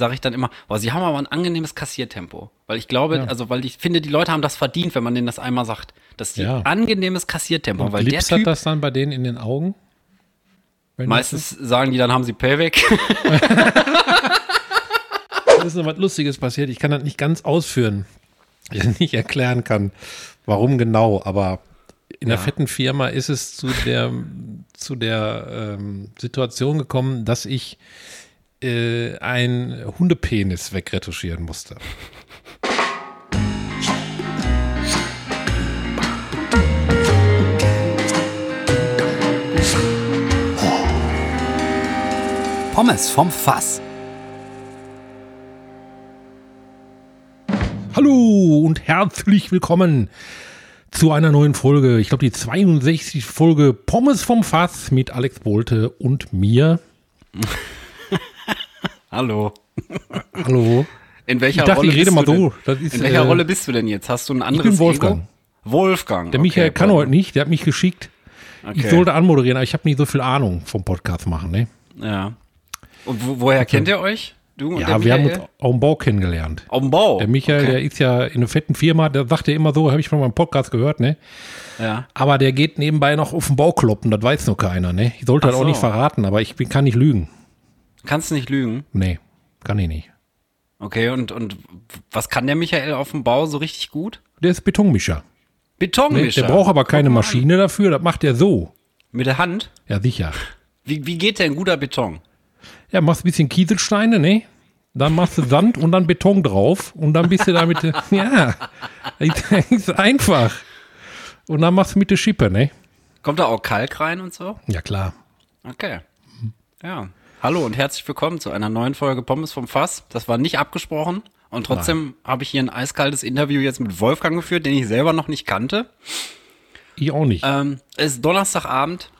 sage ich dann immer, boah, sie haben aber ein angenehmes Kassiertempo. Weil ich glaube, Ja. also weil ich finde, die Leute haben das verdient, wenn man denen das einmal sagt. Dass die Ja. angenehmes Kassiertempo, Und weil der Typ, das dann bei denen in den Augen? Meistens sagen die, dann haben sie Payback. Das ist noch was Lustiges passiert. Ich kann das nicht ganz ausführen. Ich nicht erklären kann, warum genau, aber in der Ja. fetten Firma ist es zu der, zu der ähm, Situation gekommen, dass ich äh, ein Hundepenis wegretuschieren musste. Pommes vom Fass. Hallo und herzlich willkommen zu einer neuen Folge. Ich glaube, die 62. Folge Pommes vom Fass mit Alex Bolte und mir. Hallo. Hallo. In welcher Ich dachte, Rolle ich rede bist so. ist, In welcher äh, Rolle bist du denn jetzt? Hast du ein anderes bin Wolfgang. Ego? Wolfgang. Der okay, Michael kann boah. heute nicht, der hat mich geschickt. Ich Okay. sollte anmoderieren, aber ich habe nicht so viel Ahnung vom Podcast machen. Ne? Ja. Und wo, woher kennt ihr euch? Du und Ja, der wir haben uns auf dem Bau kennengelernt. Auf dem Bau. Der Michael, okay. der ist ja in einer fetten Firma, der sagt ja immer so, habe ich von meinem Podcast gehört, ne? Ja. Aber der geht nebenbei noch auf den Bau kloppen, das weiß nur keiner, ne? Ich sollte Ach das auch so. nicht verraten, aber ich bin, kann nicht lügen. Kannst nicht lügen. Nee, kann ich nicht. Okay, und, und was kann der Michael auf dem Bau so richtig gut? Der ist Betonmischer. Betonmischer. Der braucht aber keine Maschine dafür, das macht er so. Mit der Hand? Ja, sicher. Wie, wie geht denn guter Beton? Ja, machst ein bisschen Kieselsteine, ne? Dann machst du Sand und dann Beton drauf und dann bist du damit, ja, ist einfach. Und dann machst du mit der Schippe, ne? Kommt da auch Kalk rein und so? Ja, klar. Okay. Ja. Hallo und herzlich willkommen zu einer neuen Folge Pommes vom Fass. Das war nicht abgesprochen. Und trotzdem habe ich hier ein eiskaltes Interview jetzt mit Wolfgang geführt, den ich selber noch nicht kannte. Ich auch nicht. Ähm, es ist Donnerstagabend.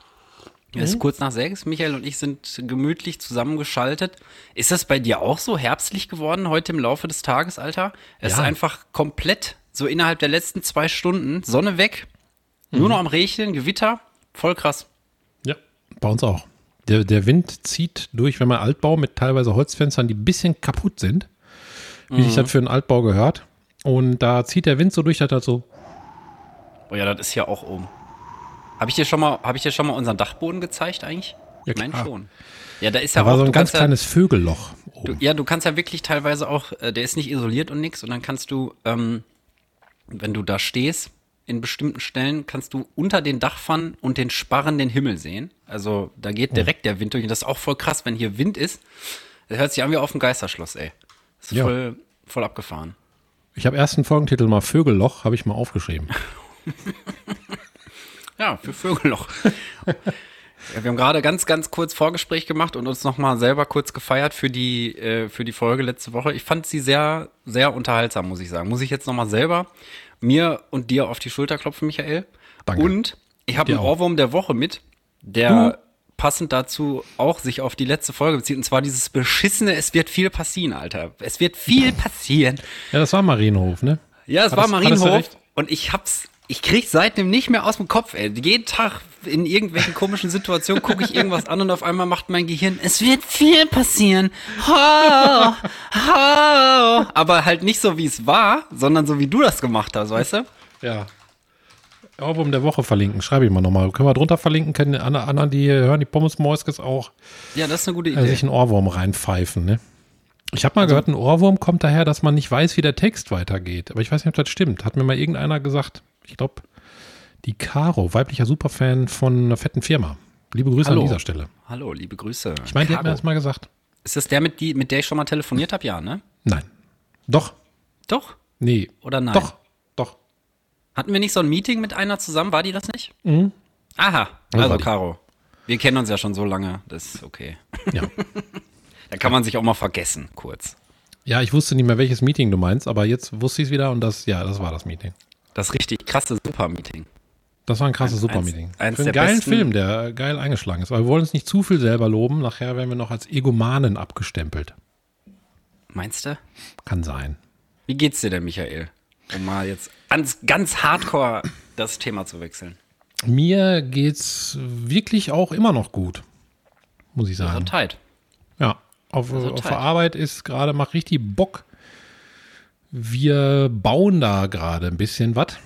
Es Mhm. ist kurz nach sechs. Michael und ich sind gemütlich zusammengeschaltet. Ist das bei dir auch so herbstlich geworden heute im Laufe des Tages, Alter? Es Ja. ist einfach komplett so innerhalb der letzten zwei Stunden Sonne weg, Mhm. nur noch am Regeln, Gewitter. Voll krass. Ja, bei uns auch. Der, der Wind zieht durch, wenn man Altbau mit teilweise Holzfenstern, die ein bisschen kaputt sind, wie sich das für einen Altbau gehört. Und da zieht der Wind so durch, dass das so, Oh ja, das ist ja auch oben. Habe ich dir schon mal, habe ich dir schon mal unseren Dachboden gezeigt eigentlich? Ja, ich meine schon. Ja, da ist ja da war auch, so ein ganz kannst ja, kleines Vögelloch. Du, ja, du kannst ja wirklich teilweise auch, äh, der ist nicht isoliert und nix, und dann kannst du, ähm, wenn du da stehst, in bestimmten Stellen kannst du unter den Dachpfannen und den Sparren den Himmel sehen. Also da geht direkt der Wind durch. Und das ist auch voll krass, wenn hier Wind ist. Das hört sich an wie auf dem Geisterschloss, ey. Das ist Ja. voll, voll abgefahren. Ich habe erst einen Folgentitel mal Vögelloch, habe ich mal aufgeschrieben. Ja, für Vögelloch. ja, wir haben gerade ganz, ganz kurz Vorgespräch gemacht und uns nochmal selber kurz gefeiert für die, äh, für die Folge letzte Woche. Ich fand sie sehr, sehr unterhaltsam, muss ich sagen. Muss ich jetzt nochmal selber mir und dir auf die Schulter klopfen, Michael. Danke. Und ich habe einen auch. Ohrwurm der Woche mit, der passend dazu auch sich auf die letzte Folge bezieht. Und zwar dieses beschissene, es wird viel passieren, Alter. Es wird viel passieren. Ja, das war Marienhof, ne? Ja, es war du Marienhof und ich hab's, ich krieg's seitdem nicht mehr aus dem Kopf, ey. Jeden Tag in irgendwelchen komischen Situationen gucke ich irgendwas an und auf einmal macht mein Gehirn, es wird viel passieren. Ho, ho. Aber halt nicht so, wie es war, sondern so, wie du das gemacht hast, weißt du? Ja. Ohrwurm der Woche verlinken, schreibe ich mal nochmal. Können wir drunter verlinken, können die anderen, die hören, die Pommes Moiskes auch Ja, das ist eine gute äh, Idee. sich einen Ohrwurm reinpfeifen, ne? Ich habe mal gehört, ein Ohrwurm kommt daher, dass man nicht weiß, wie der Text weitergeht. Aber ich weiß nicht, ob das stimmt. Hat mir mal irgendeiner gesagt. Ich glaube, die Caro, weiblicher Superfan von einer fetten Firma. Liebe Grüße Hallo. an dieser Stelle. Hallo, liebe Grüße. Ich meine, die hat mir das mal gesagt. Ist das der, mit, die, mit der ich schon mal telefoniert habe? Ja, ne? Nein. Doch. Doch? Nee. Oder nein? Doch. Doch. Hatten wir nicht so ein Meeting mit einer zusammen? War die das nicht? Mhm. Aha, also. Caro. Wir kennen uns ja schon so lange, das ist okay. Ja. Da kann man sich auch mal vergessen, kurz. ja, ich wusste nicht mehr, welches Meeting du meinst, aber jetzt wusste ich es wieder und das, ja, das war das Meeting. Das richtig krasse Super-Meeting. Das war ein krasses Super-Meeting. Für einen geilen besten- Film, der geil eingeschlagen ist. Aber wir wollen uns nicht zu viel selber loben. Nachher werden wir noch als Egomanen abgestempelt. Meinst du? Kann sein. Wie geht's dir denn, Michael? Um mal jetzt ganz, ganz hardcore das Thema zu wechseln. Mir geht's wirklich auch immer noch gut. Muss ich Also sagen. tight. Ja. auf, Also auf der Arbeit ist gerade, macht richtig Bock. Wir bauen da gerade ein bisschen was.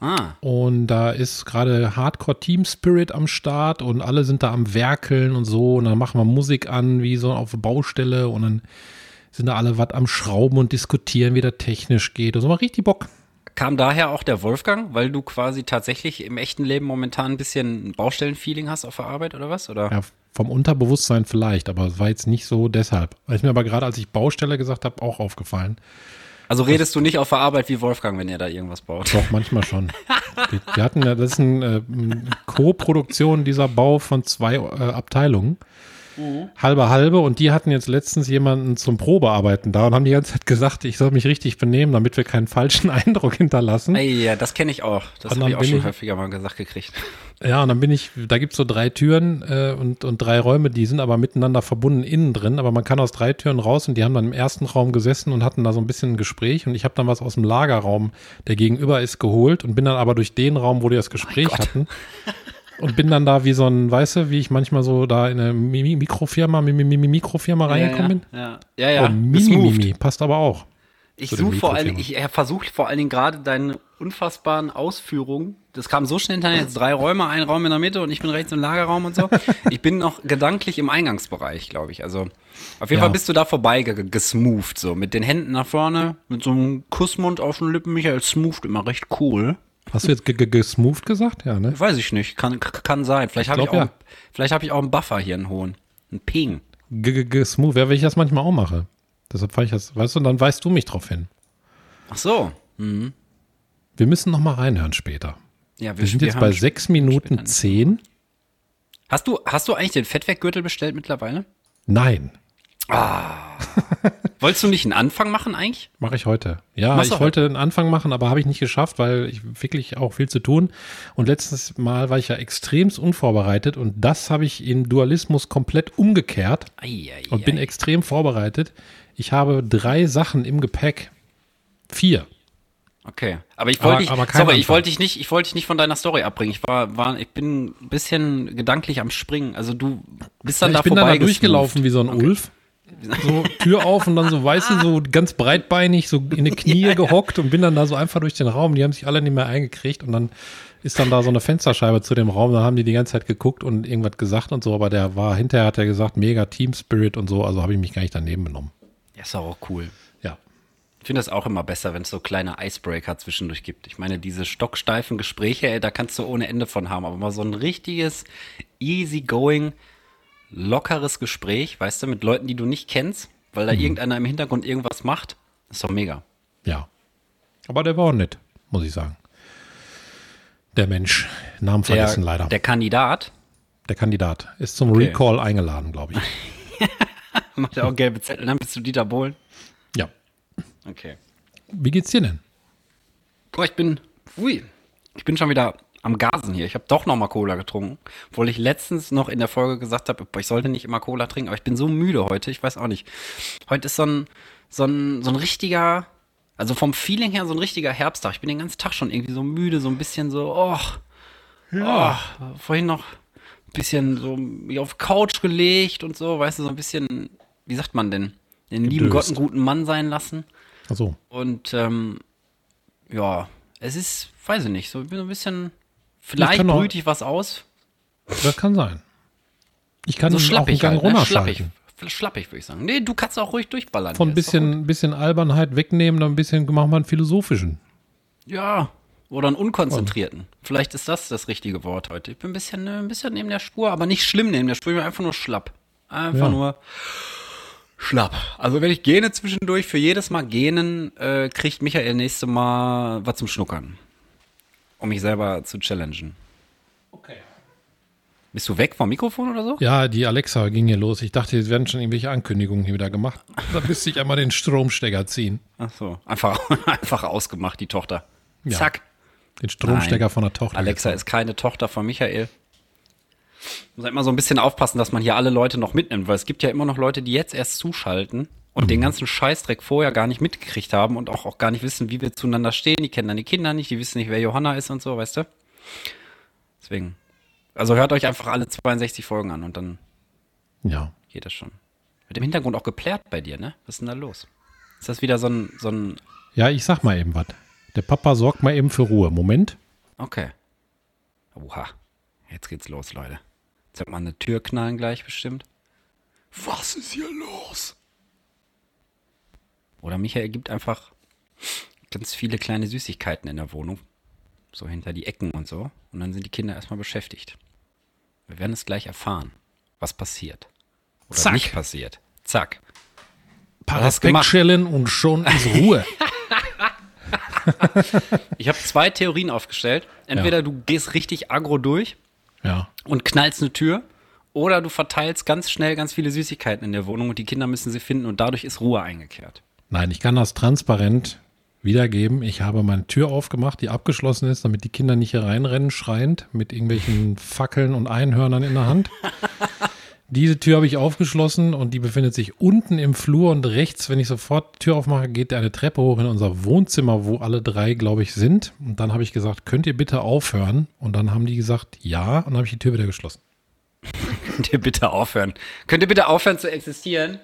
Ah, Und da ist gerade Hardcore Team Spirit am Start und alle sind da am Werkeln und so. Und dann machen wir Musik an, wie so auf der Baustelle. Und dann sind da alle was am Schrauben und diskutieren, wie das technisch geht. Und so macht richtig Bock. kam daher auch der Wolfgang, weil du quasi tatsächlich im echten Leben momentan ein bisschen Baustellenfeeling hast auf der Arbeit oder was? Oder? Ja, vom Unterbewusstsein vielleicht, aber es war jetzt nicht so deshalb. Ist mir aber gerade, als ich Baustelle gesagt habe, auch aufgefallen. Also redest du nicht auf der Arbeit wie Wolfgang, wenn ihr da irgendwas baut? Doch, manchmal schon. Wir, hatten das ist eine äh, Co-Produktion dieser Bau von zwei äh, Abteilungen. Halbe halbe und die hatten jetzt letztens jemanden zum Probearbeiten da und haben die ganze Zeit gesagt, ich soll mich richtig benehmen, damit wir keinen falschen Eindruck hinterlassen. Ey, ja, das kenne ich auch. Das habe ich auch schon ich- häufiger mal gesagt gekriegt. Ja, und dann bin ich, da gibt's so drei Türen äh, und, und drei Räume, die sind aber miteinander verbunden innen drin, aber man kann aus drei Türen raus und die haben dann im ersten Raum gesessen und hatten da so ein bisschen ein Gespräch und ich habe dann was aus dem Lagerraum, der gegenüber ist, geholt und bin dann aber durch den Raum, wo die das Gespräch Gott. hatten und bin dann da wie so ein, weißt du, wie ich manchmal so da in eine Mi- Mikrofirma, Mi- Mi- Mi- Mikrofirma reingekommen bin. Ja, ja, ja. Oh, Gesmoved. Mini-Mimi, passt aber auch. Ich suche vor allen ich versuche vor allen Dingen gerade deine unfassbaren Ausführungen. Das kam so schnell hinterher, jetzt drei Räume, ein Raum in der Mitte und ich bin rechts im Lagerraum und so. Ich bin noch gedanklich im Eingangsbereich, glaube ich. Also auf jeden Ja. Fall bist du da vorbei ge- gesmoved, so mit den Händen nach vorne, mit so einem Kussmund auf den Lippen. Michael smooth immer recht cool. Hast du jetzt ge- ge- gesmoved gesagt? Ja, ne? Weiß ich nicht, kann, kann sein. Vielleicht habe ich, ja. vielleicht habe ich auch einen Buffer hier, einen hohen. Einen Ping. Ge- ge- Gesmoved, ja, weil ich das manchmal auch mache. Deshalb fand ich das, weißt du, und dann weist du mich drauf hin. Ach so. Wir müssen noch mal reinhören später. Ja, Wir sind jetzt haben bei sp- sechs Minuten später- zehn. Hast du, hast du eigentlich den Fettweggürtel bestellt mittlerweile? Nein, Wolltest du nicht einen Anfang machen eigentlich? mache ich heute. Ja, Machst ich wollte einen Anfang machen, aber habe ich nicht geschafft, weil ich wirklich auch viel zu tun. Und letztes Mal war ich ja extremst unvorbereitet und das habe ich in Dualismus komplett umgekehrt Ei, ei, und bin ei. extrem vorbereitet. Ich habe drei Sachen im Gepäck. Vier. Okay, aber ich wollte dich, sorry, ich Anfang. wollte dich nicht, ich wollte dich nicht von deiner Story abbringen. Ich war, war, ich bin ein bisschen gedanklich am Springen. Also du bist dann ich da bin dann da vorbei durchgelaufen wie so ein Ulf. So Tür auf und dann so, weißt du, so ganz breitbeinig, so in die Knie gehockt und bin dann da so einfach durch den Raum. Die haben sich alle nicht mehr eingekriegt und dann ist dann da so eine Fensterscheibe zu dem Raum. Da haben die die ganze Zeit geguckt und irgendwas gesagt und so. Aber der war, hinterher hat er gesagt, mega Team Spirit und so. Also habe ich mich gar nicht daneben benommen. Ja, ist auch cool. Ja. Ich finde das auch immer besser, wenn es so kleine Icebreaker zwischendurch gibt. Ich meine, diese stocksteifen Gespräche, ey, da kannst du ohne Ende von haben. Aber mal so ein richtiges, easygoing, lockeres Gespräch, weißt du, mit Leuten, die du nicht kennst, weil Mhm. da irgendeiner im Hintergrund irgendwas macht, ist doch mega. Ja. Aber der war auch nett, muss ich sagen. Der Mensch. Namen Der, vergessen leider. Der, der Kandidat Kandidat ist zum Okay. Recall eingeladen, glaube ich. macht ja auch gelbe Zettel, dann bist du Dieter Bohlen. Ja. Okay. Wie geht's dir denn? Boah, ich bin, ui, ich bin schon wieder am Gasen hier. Ich habe doch noch mal Cola getrunken, obwohl ich letztens noch in der Folge gesagt habe, ich sollte nicht immer Cola trinken, aber ich bin so müde heute, ich weiß auch nicht. Heute ist so ein, so ein, so ein richtiger, also vom Feeling her so ein richtiger Herbsttag. Ich bin den ganzen Tag schon irgendwie so müde, so ein bisschen so, oh, oh vorhin noch ein bisschen so auf Couch gelegt und so, weißt du, so ein bisschen, wie sagt man denn, den lieben Gott Gedöst. einen guten Mann sein lassen. Ach so. Und ähm, ja, es ist, weiß ich nicht, so, ich bin so ein bisschen, vielleicht brüte ich was aus. Das kann sein. Ich kann So auch einen schlappig Gang halt, ne? schlappig. Schlappig, würde ich sagen. Nee, du kannst auch ruhig durchballern. Von ein bisschen, bisschen Albernheit wegnehmen, dann ein bisschen machen wir einen philosophischen. Ja, oder einen unkonzentrierten. Vielleicht ist das das richtige Wort heute. Ich bin ein bisschen, äh, ein bisschen neben der Spur, aber nicht schlimm neben der Spur, ich bin einfach nur schlapp. Einfach Ja. nur schlapp. Also wenn ich gähne zwischendurch, für jedes Mal gähnen, äh, kriegt Michael nächste Mal was zum Schnuckern. Um mich selber zu challengen. Okay. Bist du weg vom Mikrofon oder so? Ja, die Alexa ging hier los. Ich dachte, jetzt werden schon irgendwelche Ankündigungen hier wieder gemacht. Da müsste ich einmal den Stromstecker ziehen. Ach so, einfach, einfach ausgemacht, die Tochter. Ja. Zack. Den Stromstecker Nein. von der Tochter. Alexa ist keine Tochter von Michael. Muss halt immer so ein bisschen aufpassen, dass man hier alle Leute noch mitnimmt, weil es gibt ja immer noch Leute, die jetzt erst zuschalten und Mhm. den ganzen Scheißdreck vorher gar nicht mitgekriegt haben und auch, auch gar nicht wissen, wie wir zueinander stehen. Die kennen dann die Kinder nicht, die wissen nicht, wer Johanna ist und so, weißt du? Deswegen. Also hört euch einfach alle 62 Folgen an und dann Ja. geht das schon. Mit dem Hintergrund auch geplärt bei dir, ne? Was ist denn da los? Ist das wieder so ein, so ein. Ja, ich sag mal eben was. Der Papa sorgt mal eben für Ruhe. Moment. Okay. Oha. Jetzt geht's los, Leute. Jetzt wird man eine Tür knallen gleich bestimmt. Was ist hier los? Oder Michael gibt einfach ganz viele kleine Süßigkeiten in der Wohnung. So hinter die Ecken und so. Und dann sind die Kinder erstmal beschäftigt. Wir werden es gleich erfahren, was passiert. Oder Zack. nicht passiert. Zack. Paraspekt gemacht. chillen und schon ist Ruhe. Ich habe zwei Theorien aufgestellt. Entweder Ja. du gehst richtig aggro durch ja. und knallst eine Tür. Oder du verteilst ganz schnell ganz viele Süßigkeiten in der Wohnung und die Kinder müssen sie finden und dadurch ist Ruhe eingekehrt. Nein, ich kann das transparent wiedergeben. Ich habe meine Tür aufgemacht, die abgeschlossen ist, damit die Kinder nicht hier reinrennen, schreiend, mit irgendwelchen Fackeln und Einhörnern in der Hand. Diese Tür habe ich aufgeschlossen und die befindet sich unten im Flur und rechts, wenn ich sofort die Tür aufmache, geht eine Treppe hoch in unser Wohnzimmer, wo alle drei, glaube ich, sind. Und dann habe ich gesagt, könnt ihr bitte aufhören? Und dann haben die gesagt, ja, und dann habe ich die Tür wieder geschlossen. Könnt ihr bitte aufhören? Könnt ihr bitte aufhören zu existieren?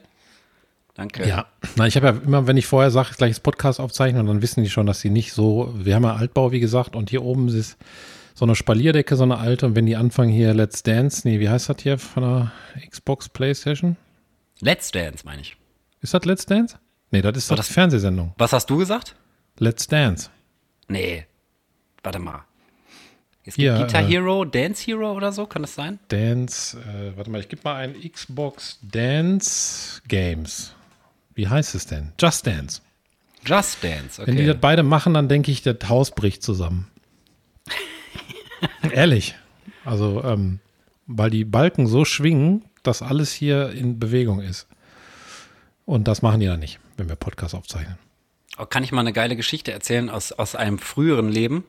Danke. Ja, na, ich habe ja immer, wenn ich vorher sage, gleich das Podcast aufzeichnen, dann wissen die schon, dass sie nicht so, wir haben ja Altbau, wie gesagt, und hier oben ist so eine Spalierdecke, so eine alte, und wenn die anfangen hier Let's Dance, nee, wie heißt das hier von der Xbox Playstation? Let's Dance, meine ich. Ist das Let's Dance? Nee, das ist doch das- Fernsehsendung. Was hast du gesagt? Let's Dance. Nee. Warte mal. Es gibt Hier, Guitar äh, Hero, Dance Hero oder so, kann das sein? Dance, äh, warte mal, ich gebe mal ein Xbox Dance Games. Wie heißt es denn? Just Dance. Just Dance, Wenn die das okay. beide machen, dann denke ich, das Haus bricht zusammen. Ehrlich. Also, ähm, weil die Balken so schwingen, dass alles hier in Bewegung ist. Und das machen die dann nicht, wenn wir Podcast aufzeichnen. Oh, kann ich mal eine geile Geschichte erzählen aus, aus einem früheren Leben?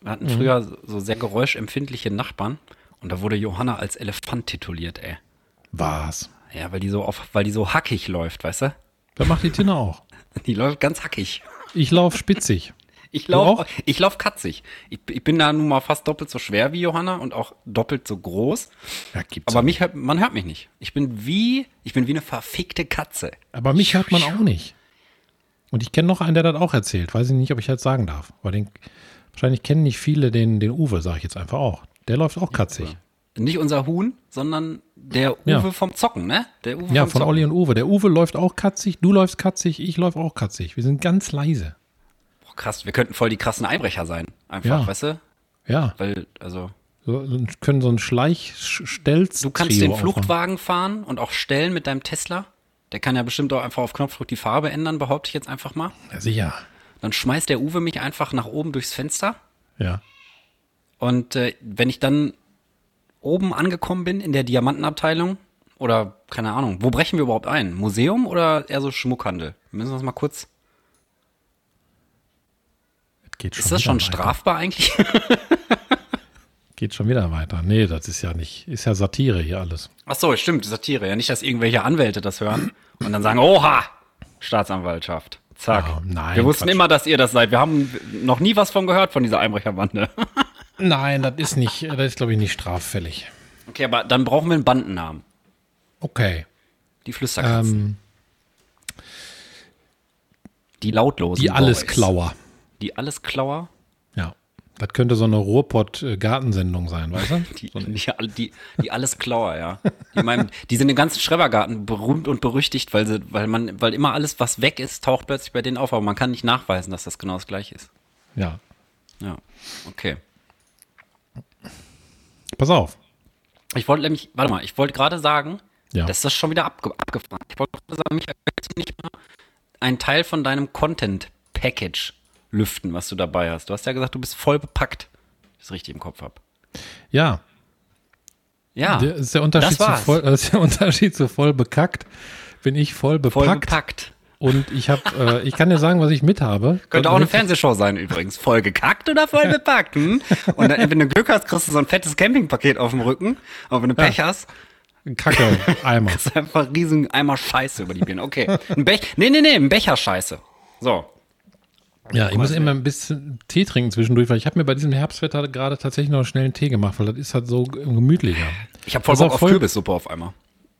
Wir hatten früher so sehr geräuschempfindliche Nachbarn und da wurde Johanna als Elefant tituliert, ey. Was? Ja, weil die so auf, weil die so hackig läuft, weißt du? Das macht die Tina auch. Die läuft ganz hackig. Ich laufe spitzig. Ich laufe ich lauf katzig. Ich, ich bin da nun mal fast doppelt so schwer wie Johanna und auch doppelt so groß. Ja, gibt's Aber mich man hört mich nicht. Ich bin wie, ich bin wie eine verfickte Katze. Aber mich hört man auch nicht. Und ich kenne noch einen, der das auch erzählt. Weiß ich nicht, ob ich das sagen darf. Weil den, wahrscheinlich kennen nicht viele den, den Uwe, sage ich jetzt einfach auch. Der läuft auch katzig. Nicht unser Huhn, sondern der Uwe Ja. vom Zocken, ne? Der Uwe Ja, vom von Zocken. Olli und Uwe. Der Uwe läuft auch katzig, du läufst katzig, ich laufe auch katzig. Wir sind ganz leise. Boah, krass, wir könnten voll die krassen Einbrecher sein. Einfach, Ja. weißt du? Ja, Weil, also, so, können so ein Schleich-Stelz. du kannst den Fluchtwagen fahren und auch stellen mit deinem Tesla. Der kann ja bestimmt auch einfach auf Knopfdruck die Farbe ändern, behaupte ich jetzt einfach mal. Ja, sicher. Dann schmeißt der Uwe mich einfach nach oben durchs Fenster. Ja. Und äh, wenn ich dann oben angekommen bin in der Diamantenabteilung oder keine Ahnung, wo brechen wir überhaupt ein? Museum oder eher so Schmuckhandel? Wir müssen das mal kurz. Geht Ist das schon weiter. strafbar eigentlich? Geht schon wieder weiter. Nee, das ist ja nicht, ist ja Satire hier alles. Ach so, stimmt, Satire. Ja, nicht, dass irgendwelche Anwälte das hören und dann sagen, oha, Staatsanwaltschaft. Zack. Ja, nein, wir wussten Quatsch. immer, dass ihr das seid. Wir haben noch nie was von gehört von dieser Einbrecherbande. Nein, das ist nicht, das ist glaube ich nicht straffällig. Okay, aber dann brauchen wir einen Bandennamen. Okay. Die Flüsterkatzen. Ähm, die lautlosen die. Allesklauer. Die Allesklauer. Ja. Das könnte so eine Ruhrpott-Gartensendung sein, weißt du? Die, die, die, die alles Klauer, ja. Die, meinen, die sind im ganzen Schrebergarten berühmt und berüchtigt, weil sie, weil man, weil immer alles, was weg ist, taucht plötzlich bei denen auf, aber man kann nicht nachweisen, dass das genau das gleiche ist. ja. Ja. Okay. Pass auf. Ich wollte nämlich, warte mal, ich wollte gerade sagen, Ja. dass das schon wieder abge abgefahren. Ich wollte gerade sagen, Michael, willst du nicht mal einen Teil von deinem Content-Package lüften, was du dabei hast? Du hast ja gesagt, du bist voll bepackt, wenn ich es richtig im Kopf habe. Ja. Ja, Der ist der Unterschied das war's. voll, das ist der Unterschied zu voll bekackt. Bin ich voll bepackt. voll bepackt. Und ich habe, äh, ich kann dir sagen, was ich mit habe. Könnte auch eine Fernsehshow sein übrigens. Voll gekackt oder voll bepackt? Hm? Und dann, wenn du Glück hast, kriegst du so ein fettes Campingpaket auf dem Rücken. Aber wenn du Pech hast, Kacke, Eimer. ist einfach ein riesen Eimer Scheiße über die Birne. Okay. Ein Bech nee, nee, nee, ein Becher Scheiße. So. Ja, ich muss immer ein bisschen Tee trinken zwischendurch, weil ich habe mir bei diesem Herbstwetter gerade tatsächlich noch schnell einen Tee gemacht, weil das ist halt so gemütlicher. Ich habe voll auf, Bock auf voll- Kürbissuppe auf einmal.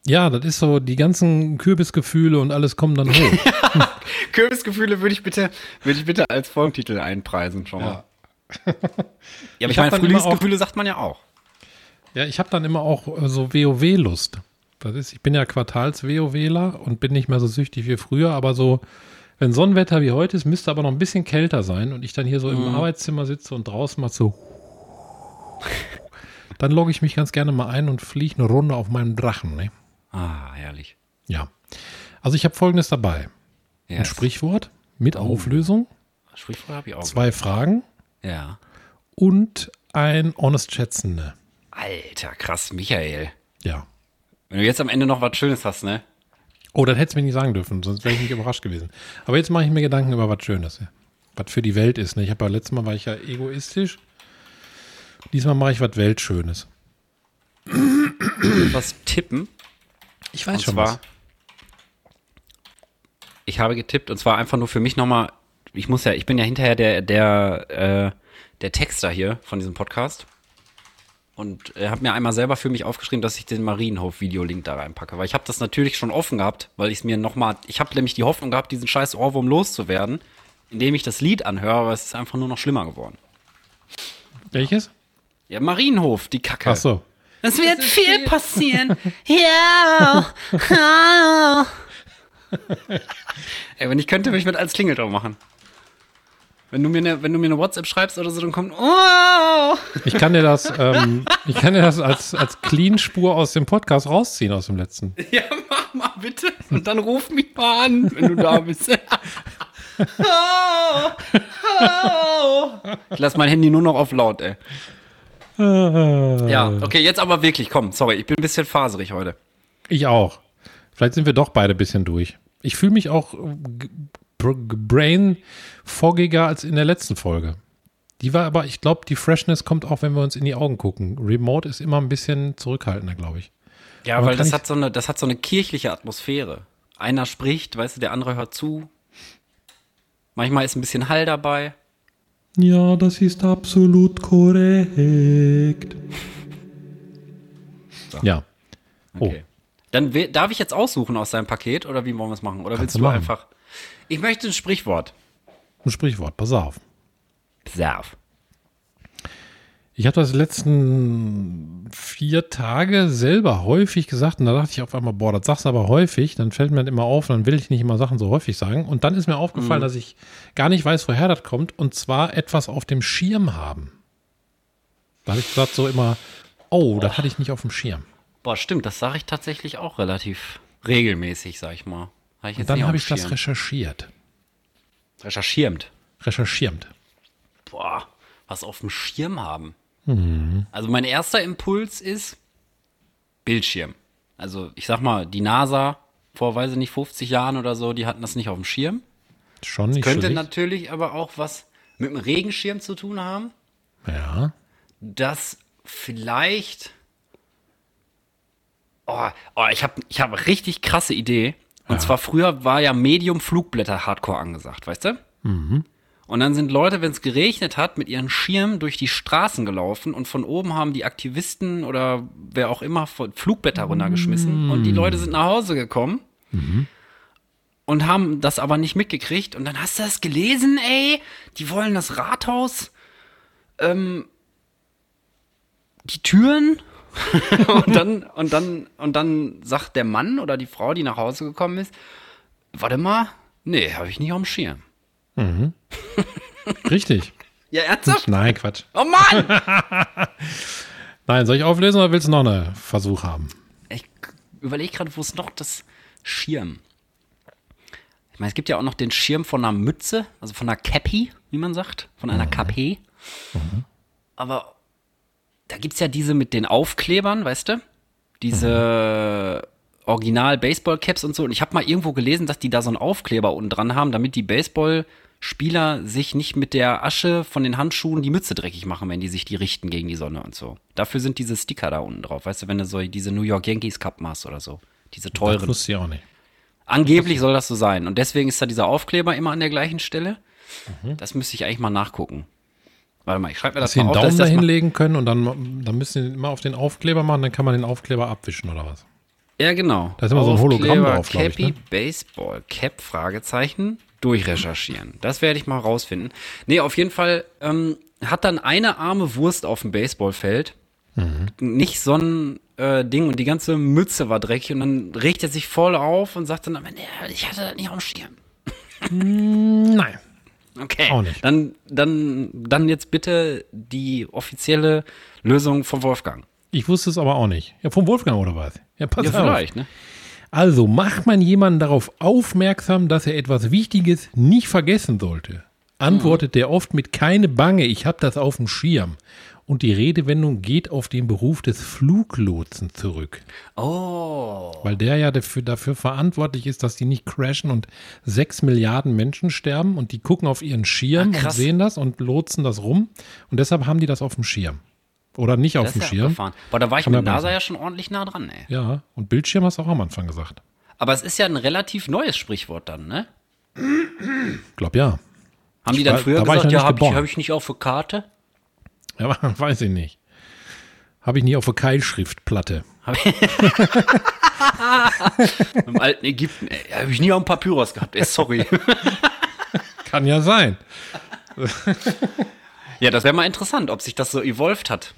Ja, das ist so, die ganzen Kürbisgefühle und alles kommen dann hoch. Kürbisgefühle würde ich bitte, würde ich bitte als Folgentitel einpreisen schon mal. Ja, aber ich, Ich meine, Frühlingsgefühle sagt man ja auch. Ja, ich habe dann immer auch äh, so WoW-Lust. Das ist, ich bin ja Quartals-WoWler und bin nicht mehr so süchtig wie früher, aber so, wenn Sonnenwetter wie heute ist, müsste aber noch ein bisschen kälter sein und ich dann hier so im Arbeitszimmer sitze und draußen mal so, dann logge ich mich ganz gerne mal ein und fliege eine Runde auf meinem Drachen. Ne? Ah, herrlich. Ja. Also ich habe folgendes dabei. Ein Yes. Sprichwort mit Auflösung, Sprichwort habe ich auch. zwei Fragen Ja. und ein Honest Schätzende. Alter, krass, Michael. Ja. Wenn du jetzt am Ende noch was Schönes hast, ne? Oh, das hättest du mir nicht sagen dürfen, sonst wäre ich nicht überrascht gewesen. Aber jetzt mache ich mir Gedanken über was Schönes. Was für die Welt ist. Ne? Ich habe ja letztes Mal war ich ja egoistisch. Diesmal mache ich was Weltschönes. Was tippen. Ich Und zwar, ich habe getippt und zwar einfach nur für mich nochmal, ich muss ja, ich bin ja hinterher der, der, äh, der Texter hier von diesem Podcast. Und äh, habe mir einmal selber für mich aufgeschrieben, dass ich den Marienhof-Videolink da reinpacke. Weil ich habe das natürlich schon offen gehabt, weil ich es mir nochmal, ich habe nämlich die Hoffnung gehabt, diesen scheiß Ohrwurm loszuwerden, indem ich das Lied anhöre, aber es ist einfach nur noch schlimmer geworden. Welches? Ja, Marienhof, die Kacke. Ach so. Es wird viel passieren. Ja. ja. Ey, wenn ich könnte, würde ich mit als Klingelton machen. Wenn du mir eine, wenn du mir eine WhatsApp schreibst oder so, dann kommt oh. Ich kann dir das, ähm, ich kann dir das als, als Clean-Spur aus dem Podcast rausziehen aus dem letzten. Ja, mach mal bitte. Und dann ruf mich mal an, wenn du da bist. oh. Oh. Ich lass mein Handy nur noch auf laut, ey. Ja, okay, jetzt aber wirklich, komm, sorry, ich bin ein bisschen faserig heute. Ich auch. Vielleicht sind wir doch beide ein bisschen durch. Ich fühle mich auch brain foggiger als in der letzten Folge. Die war aber, ich glaube, die Freshness kommt auch, wenn wir uns in die Augen gucken. Remote ist immer ein bisschen zurückhaltender, glaube ich. Ja, Aber weil das hat, so eine, das hat so eine kirchliche Atmosphäre. Einer spricht, weißt du, der andere hört zu. Manchmal ist ein bisschen Hall dabei. Ja, das ist absolut korrekt. Ja. Okay. Dann we- darf ich jetzt aussuchen aus deinem Paket oder wie wollen wir es machen? Oder willst du du machen. einfach. Ich möchte ein Sprichwort. Oh, ein Sprichwort, pass auf. Serv. Ich habe das letzten vier Tage selber häufig gesagt und da dachte ich auf einmal, boah, das sagst du aber häufig, dann fällt mir das immer auf und dann will ich nicht immer Sachen so häufig sagen. Und dann ist mir aufgefallen, dass ich gar nicht weiß, woher das kommt und zwar etwas auf dem Schirm haben. Da habe ich gesagt so immer, oh, das hatte ich nicht auf dem Schirm. Boah, stimmt, das sage ich tatsächlich auch relativ regelmäßig, sag ich mal. Hab ich Und dann habe ich das recherchiert. recherchiert. Recherchiert. Boah, was auf dem Schirm haben. Mhm. Also mein erster Impuls ist Bildschirm. Also ich sag mal, die NASA vor, weiß ich nicht, 50 Jahren oder so, die hatten das nicht auf dem Schirm. Schon nicht Könnte schlecht. natürlich aber auch was mit dem Regenschirm zu tun haben. Ja. dass vielleicht. Oh, oh ich habe ich hab eine richtig krasse Idee. Und zwar früher war ja Medium Flugblätter Hardcore angesagt, weißt du? Und dann sind Leute, wenn es geregnet hat, mit ihren Schirmen durch die Straßen gelaufen und von oben haben die Aktivisten oder wer auch immer von- Flugblätter runtergeschmissen und die Leute sind nach Hause gekommen und haben das aber nicht mitgekriegt. Und dann hast du das gelesen, ey, die wollen das Rathaus die Türen? Und dann und dann und dann sagt der Mann oder die Frau, die nach Hause gekommen ist, warte mal, nee, habe ich nicht auf dem Schirm. Richtig. Ja, ernsthaft? Nein, Quatsch. Oh Mann! Nein, soll ich auflösen oder willst du noch einen Versuch haben? ich überlege gerade, wo ist noch das Schirm? Ich meine, es gibt ja auch noch den Schirm von einer Mütze, also von einer Cappy, wie man sagt, von einer Cappy. Aber da gibt es ja diese mit den Aufklebern, weißt du? Diese Original-Baseball-Caps und so. Und ich habe mal irgendwo gelesen, dass die da so einen Aufkleber unten dran haben, damit die Baseballspieler sich nicht mit der Asche von den Handschuhen die Mütze dreckig machen, wenn die sich die richten gegen die Sonne und so. Dafür sind diese Sticker da unten drauf, weißt du, wenn du so diese New York Yankees Cup machst oder so. Diese Das teuren. wusste ich auch nicht. Angeblich soll das so sein. Und deswegen ist da dieser Aufkleber immer an der gleichen Stelle. Mhm. Das müsste ich eigentlich mal nachgucken. Warte mal, ich schreibe mir Dass das sie mal auf. Daumen dass das da hinlegen können und dann, dann müssen sie immer auf den Aufkleber machen, dann kann man den Aufkleber abwischen oder was? Ja, genau. Da ist immer so ein Hologramm drauf, glaub ich, Cappy ne? Baseball Cap, Fragezeichen, durchrecherchieren. Das werde ich mal rausfinden. Nee, auf jeden Fall ähm, hat dann eine arme Wurst auf dem Baseballfeld. Mhm. Nicht so ein äh, Ding und die ganze Mütze war dreckig und dann regt er sich voll auf und sagt dann, am Ende, ich hatte das nicht auf dem Schirm. Nein. Okay. Auch nicht. Dann, dann, dann jetzt bitte die offizielle Lösung von Wolfgang. Ich wusste es aber auch nicht. Ja, vom Wolfgang oder was? Ja, pass Ja, auf. vielleicht, ne? Also macht man jemanden darauf aufmerksam, dass er etwas Wichtiges nicht vergessen sollte, antwortet der oft mit keine Bange, ich hab das auf dem Schirm. Und die Redewendung geht auf den Beruf des Fluglotsen zurück, Oh. weil der ja dafür, dafür verantwortlich ist, dass die nicht crashen und sechs Milliarden Menschen sterben und die gucken auf ihren Schirm Ah, und sehen das und lotsen das rum und deshalb haben die das auf dem Schirm. Oder nicht auf Das dem ja Schirm. abgefahren. Boah, da war ich Kann mit NASA sein. ja schon ordentlich nah dran, ey. Ja, und Bildschirm hast du auch am Anfang gesagt. Aber es ist ja ein relativ neues Sprichwort dann, ne? Glaub ja. Haben die dann früher da gesagt, ja, nicht habe ich, hab ich nicht auf der Karte? Ja, weiß ich nicht. Habe ich nie auf der Keilschriftplatte. Im alten Ägypten, habe ich nie auf dem Papyrus gehabt, ey, sorry. Kann ja sein. Ja, das wäre mal interessant, ob sich das so evolved hat.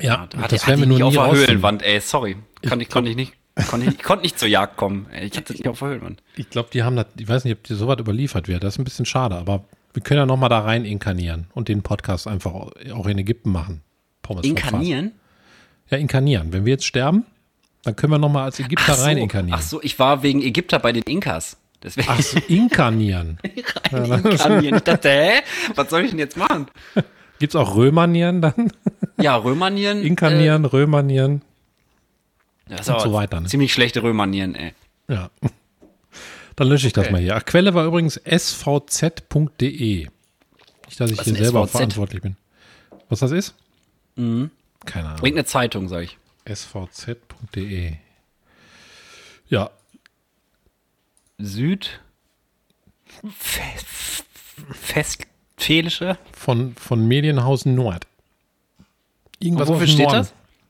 Ja, Hatte, das werden wir hatte ich nur nicht nie auf der. Höhlenwand, ey, sorry. Kann ich, konnte ich nicht. Konnte ich, konnte nicht zur Jagd kommen. Ich hatte nicht auf der Höhlenwand. Ich glaube, die haben das, ich weiß nicht, ob dir sowas überliefert wird. Das ist ein bisschen schade, aber wir können ja nochmal da rein inkarnieren und den Podcast einfach auch in Ägypten machen. Pommes. Inkarnieren? Ja, inkarnieren. Wenn wir jetzt sterben, dann können wir nochmal als Ägypter Ach rein so, inkarnieren. ach so, ich war wegen Ägypter bei den Inkas. Deswegen Ach so, inkarnieren. inkarnieren. Ich dachte, hä? Was soll ich denn jetzt machen? Gibt's auch Römernieren dann? Ja, Römernieren. Inkarnieren. Äh, das ist und so weiter, ne? Ziemlich schlechte Römernieren, ey. Ja. Dann lösche ich das Okay. mal hier. Ach, Quelle war übrigens svz.de. Nicht, dass ich Was hier selber SVZ? verantwortlich bin. Was das ist? Keine Ahnung. Irgendeine Zeitung, sag ich. svz.de. Ja, Süd. Festfälische. von, von Medienhaus Nord. Irgendwas Und wofür steht Norden.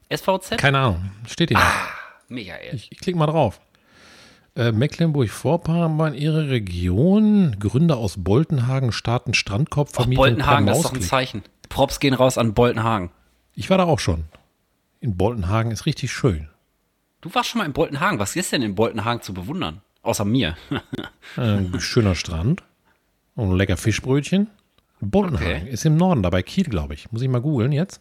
das? SVZ? Keine Ahnung. Steht hier. Ah. Michael. Ich, ich klicke mal drauf. Äh, Mecklenburg-Vorpommern, ihre Region. Gründer aus Boltenhagen starten Strandkorb Vermietung Boltenhagen, das ist doch ein. Zeichen. Props gehen raus an Boltenhagen. Ich war da auch schon. In Boltenhagen ist richtig schön. Du warst schon mal in Boltenhagen. Was ist denn in Boltenhagen zu bewundern? Außer mir. Äh, Ein schöner Strand und ein lecker Fischbrötchen. Boltenhagen Okay. ist im Norden, da bei Kiel, glaube ich. Muss ich mal googeln jetzt.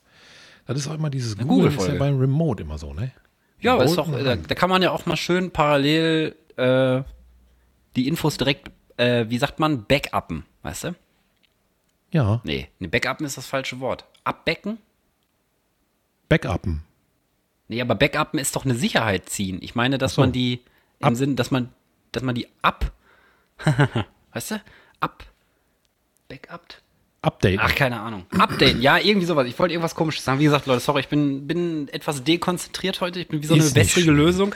Das ist auch immer dieses Googeln, ist ja beim Remote immer so, ne? ja, aber ist doch, da, Boltenhagen. da kann man ja auch mal schön parallel äh, die Infos direkt, äh, wie sagt man, backuppen, weißt du? Ja, Nee, ne, backuppen ist das falsche Wort. Abbecken? Backuppen. Nee, aber backuppen ist doch eine Sicherheit ziehen. Ich meine, dass so. man die im Sinn, dass man, dass man die ab, weißt du, ab, backupt. Update. Ach, keine Ahnung. Update, ja, irgendwie sowas. Ich wollte irgendwas komisches sagen. Wie gesagt, Leute, sorry, ich bin, bin etwas dekonzentriert heute. Ich bin wie so eine Ist nicht wässrige. Lösung.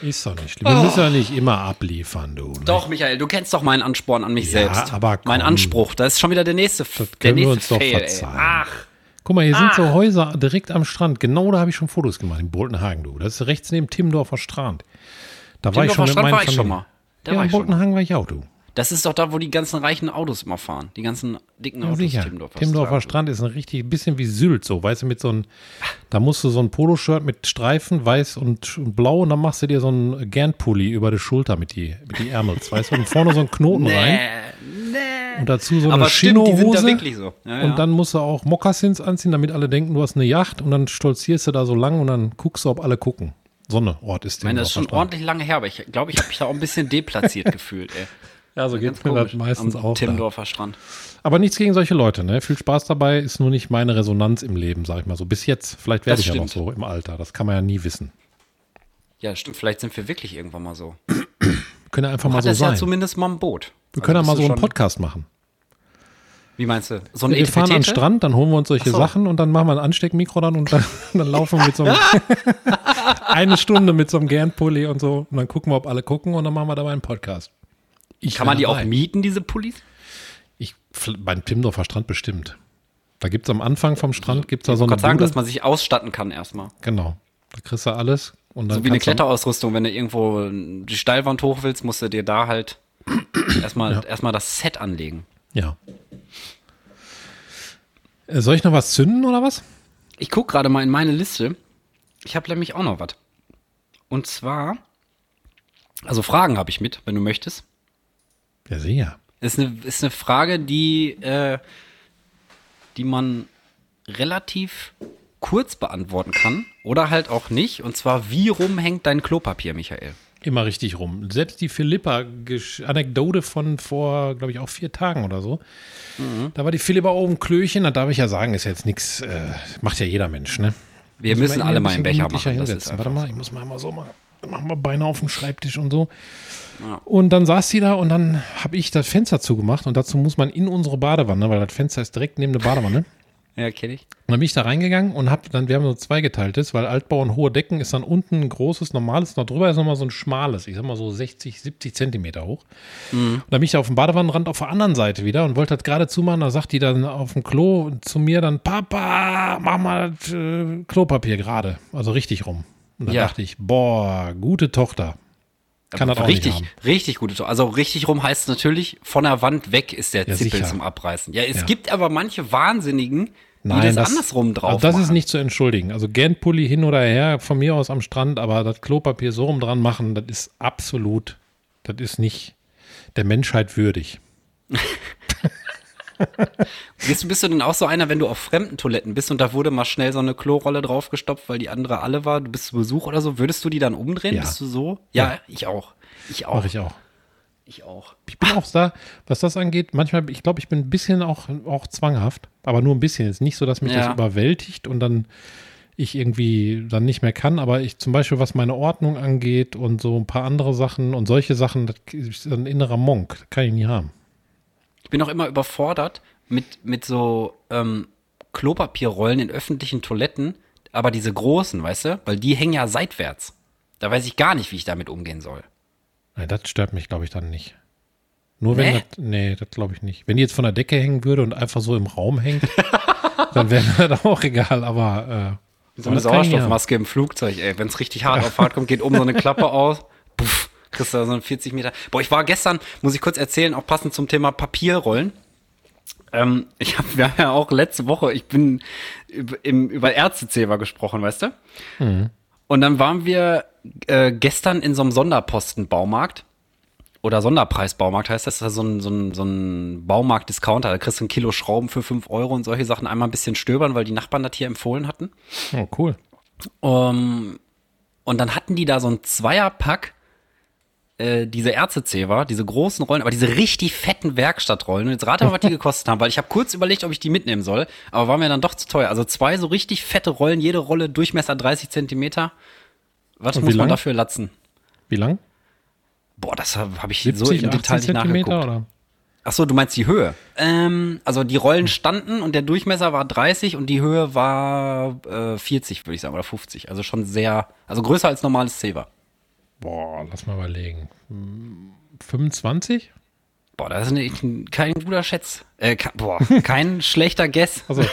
Ist doch nicht schlimm. Wir müssen ja nicht immer abliefern, du. Ne? Doch, Michael, du kennst doch meinen Ansporn an mich Ja, selbst. aber komm. Mein Anspruch, das ist schon wieder der nächste, der können wir nächste uns doch Fail, ey. verzeihen. Ach, Guck mal, hier sind so Häuser direkt am Strand. Genau da habe ich schon Fotos gemacht, in Boltenhagen, du. Das ist rechts neben Timmendorfer Strand. Da war ich schon Strand war ich schon mal. Da ja, war in ich schon mal. Boltenhagen war ich auch, du. das ist doch da, wo die ganzen reichen Autos immer fahren. Die ganzen dicken Ja, Autos. sicher. Timmendorfer Timmendorfer Strand. Ist ein richtig, bisschen wie Sylt, so, weißt du, mit so einem, da musst du so ein Poloshirt mit Streifen, weiß und blau, und dann machst du dir so einen Gernpulli über die Schulter mit die, mit die Ärmels, weißt du, und vorne so einen Knoten rein Nee, nee. und dazu so eine Chinohose. so. Ja, ja. Und dann musst du auch Mokassins anziehen, damit alle denken, du hast eine Yacht und dann stolzierst du da so lang und dann guckst du, ob alle gucken. Sonneort ist Ich meine, das ist schon Strand. ordentlich lange her, aber ich glaube, ich habe mich da auch ein bisschen deplatziert gefühlt, ey. Ja, so Ganz geht's mir das meistens Am auch. Da. Timmendorfer Strand. Aber nichts gegen solche Leute, ne? Viel Spaß dabei ist nur nicht meine Resonanz im Leben, sag ich mal so. Bis jetzt. Vielleicht werde Das ich ja noch stimmt. so im Alter. Das kann man ja nie wissen. Ja, stimmt. Vielleicht sind wir wirklich irgendwann mal so. Wir können ja einfach mal so das ja sein. zumindest mal ein Boot. wir können ja Also mal so einen Podcast machen. Wie meinst du? So ein Wir fahren an den? Strand, dann holen wir uns solche so. Sachen und dann machen wir ein Ansteckmikro dann und dann, dann laufen wir mit so einem eine Stunde mit so einem Gernpulli und so und dann gucken wir, ob alle gucken und dann machen wir dabei einen Podcast. Ich Kann man die wär auch dabei. mieten, diese Pullis? Ich, beim Timmendorfer Strand bestimmt. Da gibt es am Anfang vom Strand gibt's da so Ich eine kann sagen, Bude. dass man sich ausstatten kann erstmal. Genau. Da kriegst du alles. Und dann So wie eine Kletterausrüstung, wenn du irgendwo die Steilwand hoch willst, musst du dir da halt erstmal erstmal das Set anlegen. Ja. Äh, Soll ich noch was zünden oder was? Ich gucke gerade mal in meine Liste. Ich habe nämlich auch noch was. Und zwar, also Fragen habe ich mit, wenn du möchtest. Ja, sicher. Ist eine, ist eine Frage, die, äh, die man relativ kurz beantworten kann oder halt auch nicht. Und zwar, wie rum hängt dein Klopapier, Michael? Immer richtig rum. Selbst die Philippa-Anekdote von vor, glaube ich, auch vier Tagen oder so. Mhm. Da war die Philippa oben Klöchen, da darf ich ja sagen, ist jetzt nichts, äh, macht ja jeder Mensch, ne? Wir Muss müssen alle mal einen Becher machen. Hinsetzen. Warte mal, ich muss mal einmal so machen. Dann machen wir Beine auf dem Schreibtisch und so. Und dann saß sie da und dann habe ich das Fenster zugemacht und dazu muss man in unsere Badewanne, weil das Fenster ist direkt neben der Badewanne. Ja, kenne ich. Und dann bin ich da reingegangen und hab dann, wir haben so zweigeteiltes, weil Altbau und hohe Decken ist dann unten ein großes, normales, noch drüber ist nochmal so ein schmales, ich sag mal so 60, 70 Zentimeter hoch. Und dann bin ich da auf dem Badewannenrand auf der anderen Seite wieder und wollte das gerade zumachen, da sagt die dann auf dem Klo zu mir dann, Papa, mach mal das äh, Klopapier gerade, also richtig rum. Und da Ja. dachte ich, boah, gute Tochter. Kann das auch richtig, richtig gut. Also richtig rum heißt natürlich, von der Wand weg ist der Ja, Zippel sicher. zum Abreißen. Ja, es Ja. gibt aber manche Wahnsinnigen, die das, andersrum drauf also das ist machen. nicht zu entschuldigen. Also gern Pulli hin oder her, von mir aus am Strand, aber das Klopapier so rum dran machen, das ist absolut, das ist nicht der Menschheit würdig. Bist, du- bist du denn auch so einer, wenn du auf fremden Toiletten bist und da wurde mal schnell so eine Klorolle draufgestopft, weil die andere alle war, du bist zu Besuch oder so, würdest du die dann umdrehen? Ja. Bist du so? Ja, ich auch. Ich auch. Mache ich auch. Ich auch. Ich bin auch da, was das angeht, manchmal, ich glaube, ich bin ein bisschen auch, auch zwanghaft, aber nur ein bisschen. Es ist nicht so, dass mich Ja. das überwältigt und dann ich irgendwie dann nicht mehr kann, aber ich zum Beispiel, was meine Ordnung angeht und so ein paar andere Sachen und solche Sachen, das ist ein innerer Monk, das kann ich nie haben. Ich bin auch immer überfordert mit, mit so ähm, Klopapierrollen in öffentlichen Toiletten, aber diese großen, weißt du? Weil die hängen ja seitwärts. Da weiß ich gar nicht, wie ich damit umgehen soll. Nee, das stört mich, glaube ich, dann nicht. Nur wenn Nee? das, nee, das glaube ich nicht. Wenn die jetzt von der Decke hängen würde und einfach so im Raum hängt, dann wäre mir das auch egal, aber äh, So eine. Sauerstoffmaske im Flugzeug, ey. Wenn es richtig hart auf hart kommt, geht oben so eine Klappe aus. Puff, kriegst du da so einen 40 Meter. Boah, ich war gestern, muss ich kurz erzählen, auch passend zum Thema Papierrollen. Ähm, ich habe ja auch letzte Woche, ich bin über, im, über Ärztezähler gesprochen, weißt du? Mhm. Und dann waren wir äh, gestern in so einem Sonderpostenbaumarkt. Oder Sonderpreisbaumarkt heißt das, das ist so ein, so ein, so ein Baumarkt-Discounter. Da kriegst du ein Kilo Schrauben für 5 Euro und solche Sachen einmal ein bisschen stöbern, weil die Nachbarn das hier empfohlen hatten. Oh, cool. Um, und dann hatten die da so ein Zweierpack, äh, diese Ärztezewa, diese großen Rollen, aber diese richtig fetten Werkstattrollen. Und jetzt rate mal, was die gekostet haben, weil ich habe kurz überlegt, ob ich die mitnehmen soll, aber war mir dann doch zu teuer. Also zwei so richtig fette Rollen, jede Rolle Durchmesser 30 Zentimeter. Was muss man lang? dafür latzen? Wie lang? Boah, das habe hab ich 70, so im 80 Detail nicht nachgeguckt. oder? Ach so, du meinst die Höhe? Ähm, also die Rollen standen und der Durchmesser war 30 und die Höhe war äh, 40, würde ich sagen, oder 50. Also schon sehr, also größer als normales Zewa. Boah, lass mal überlegen. Hm, 25? Boah, das ist nicht, kein guter Schätz. Äh, ke- boah, kein schlechter Guess. Also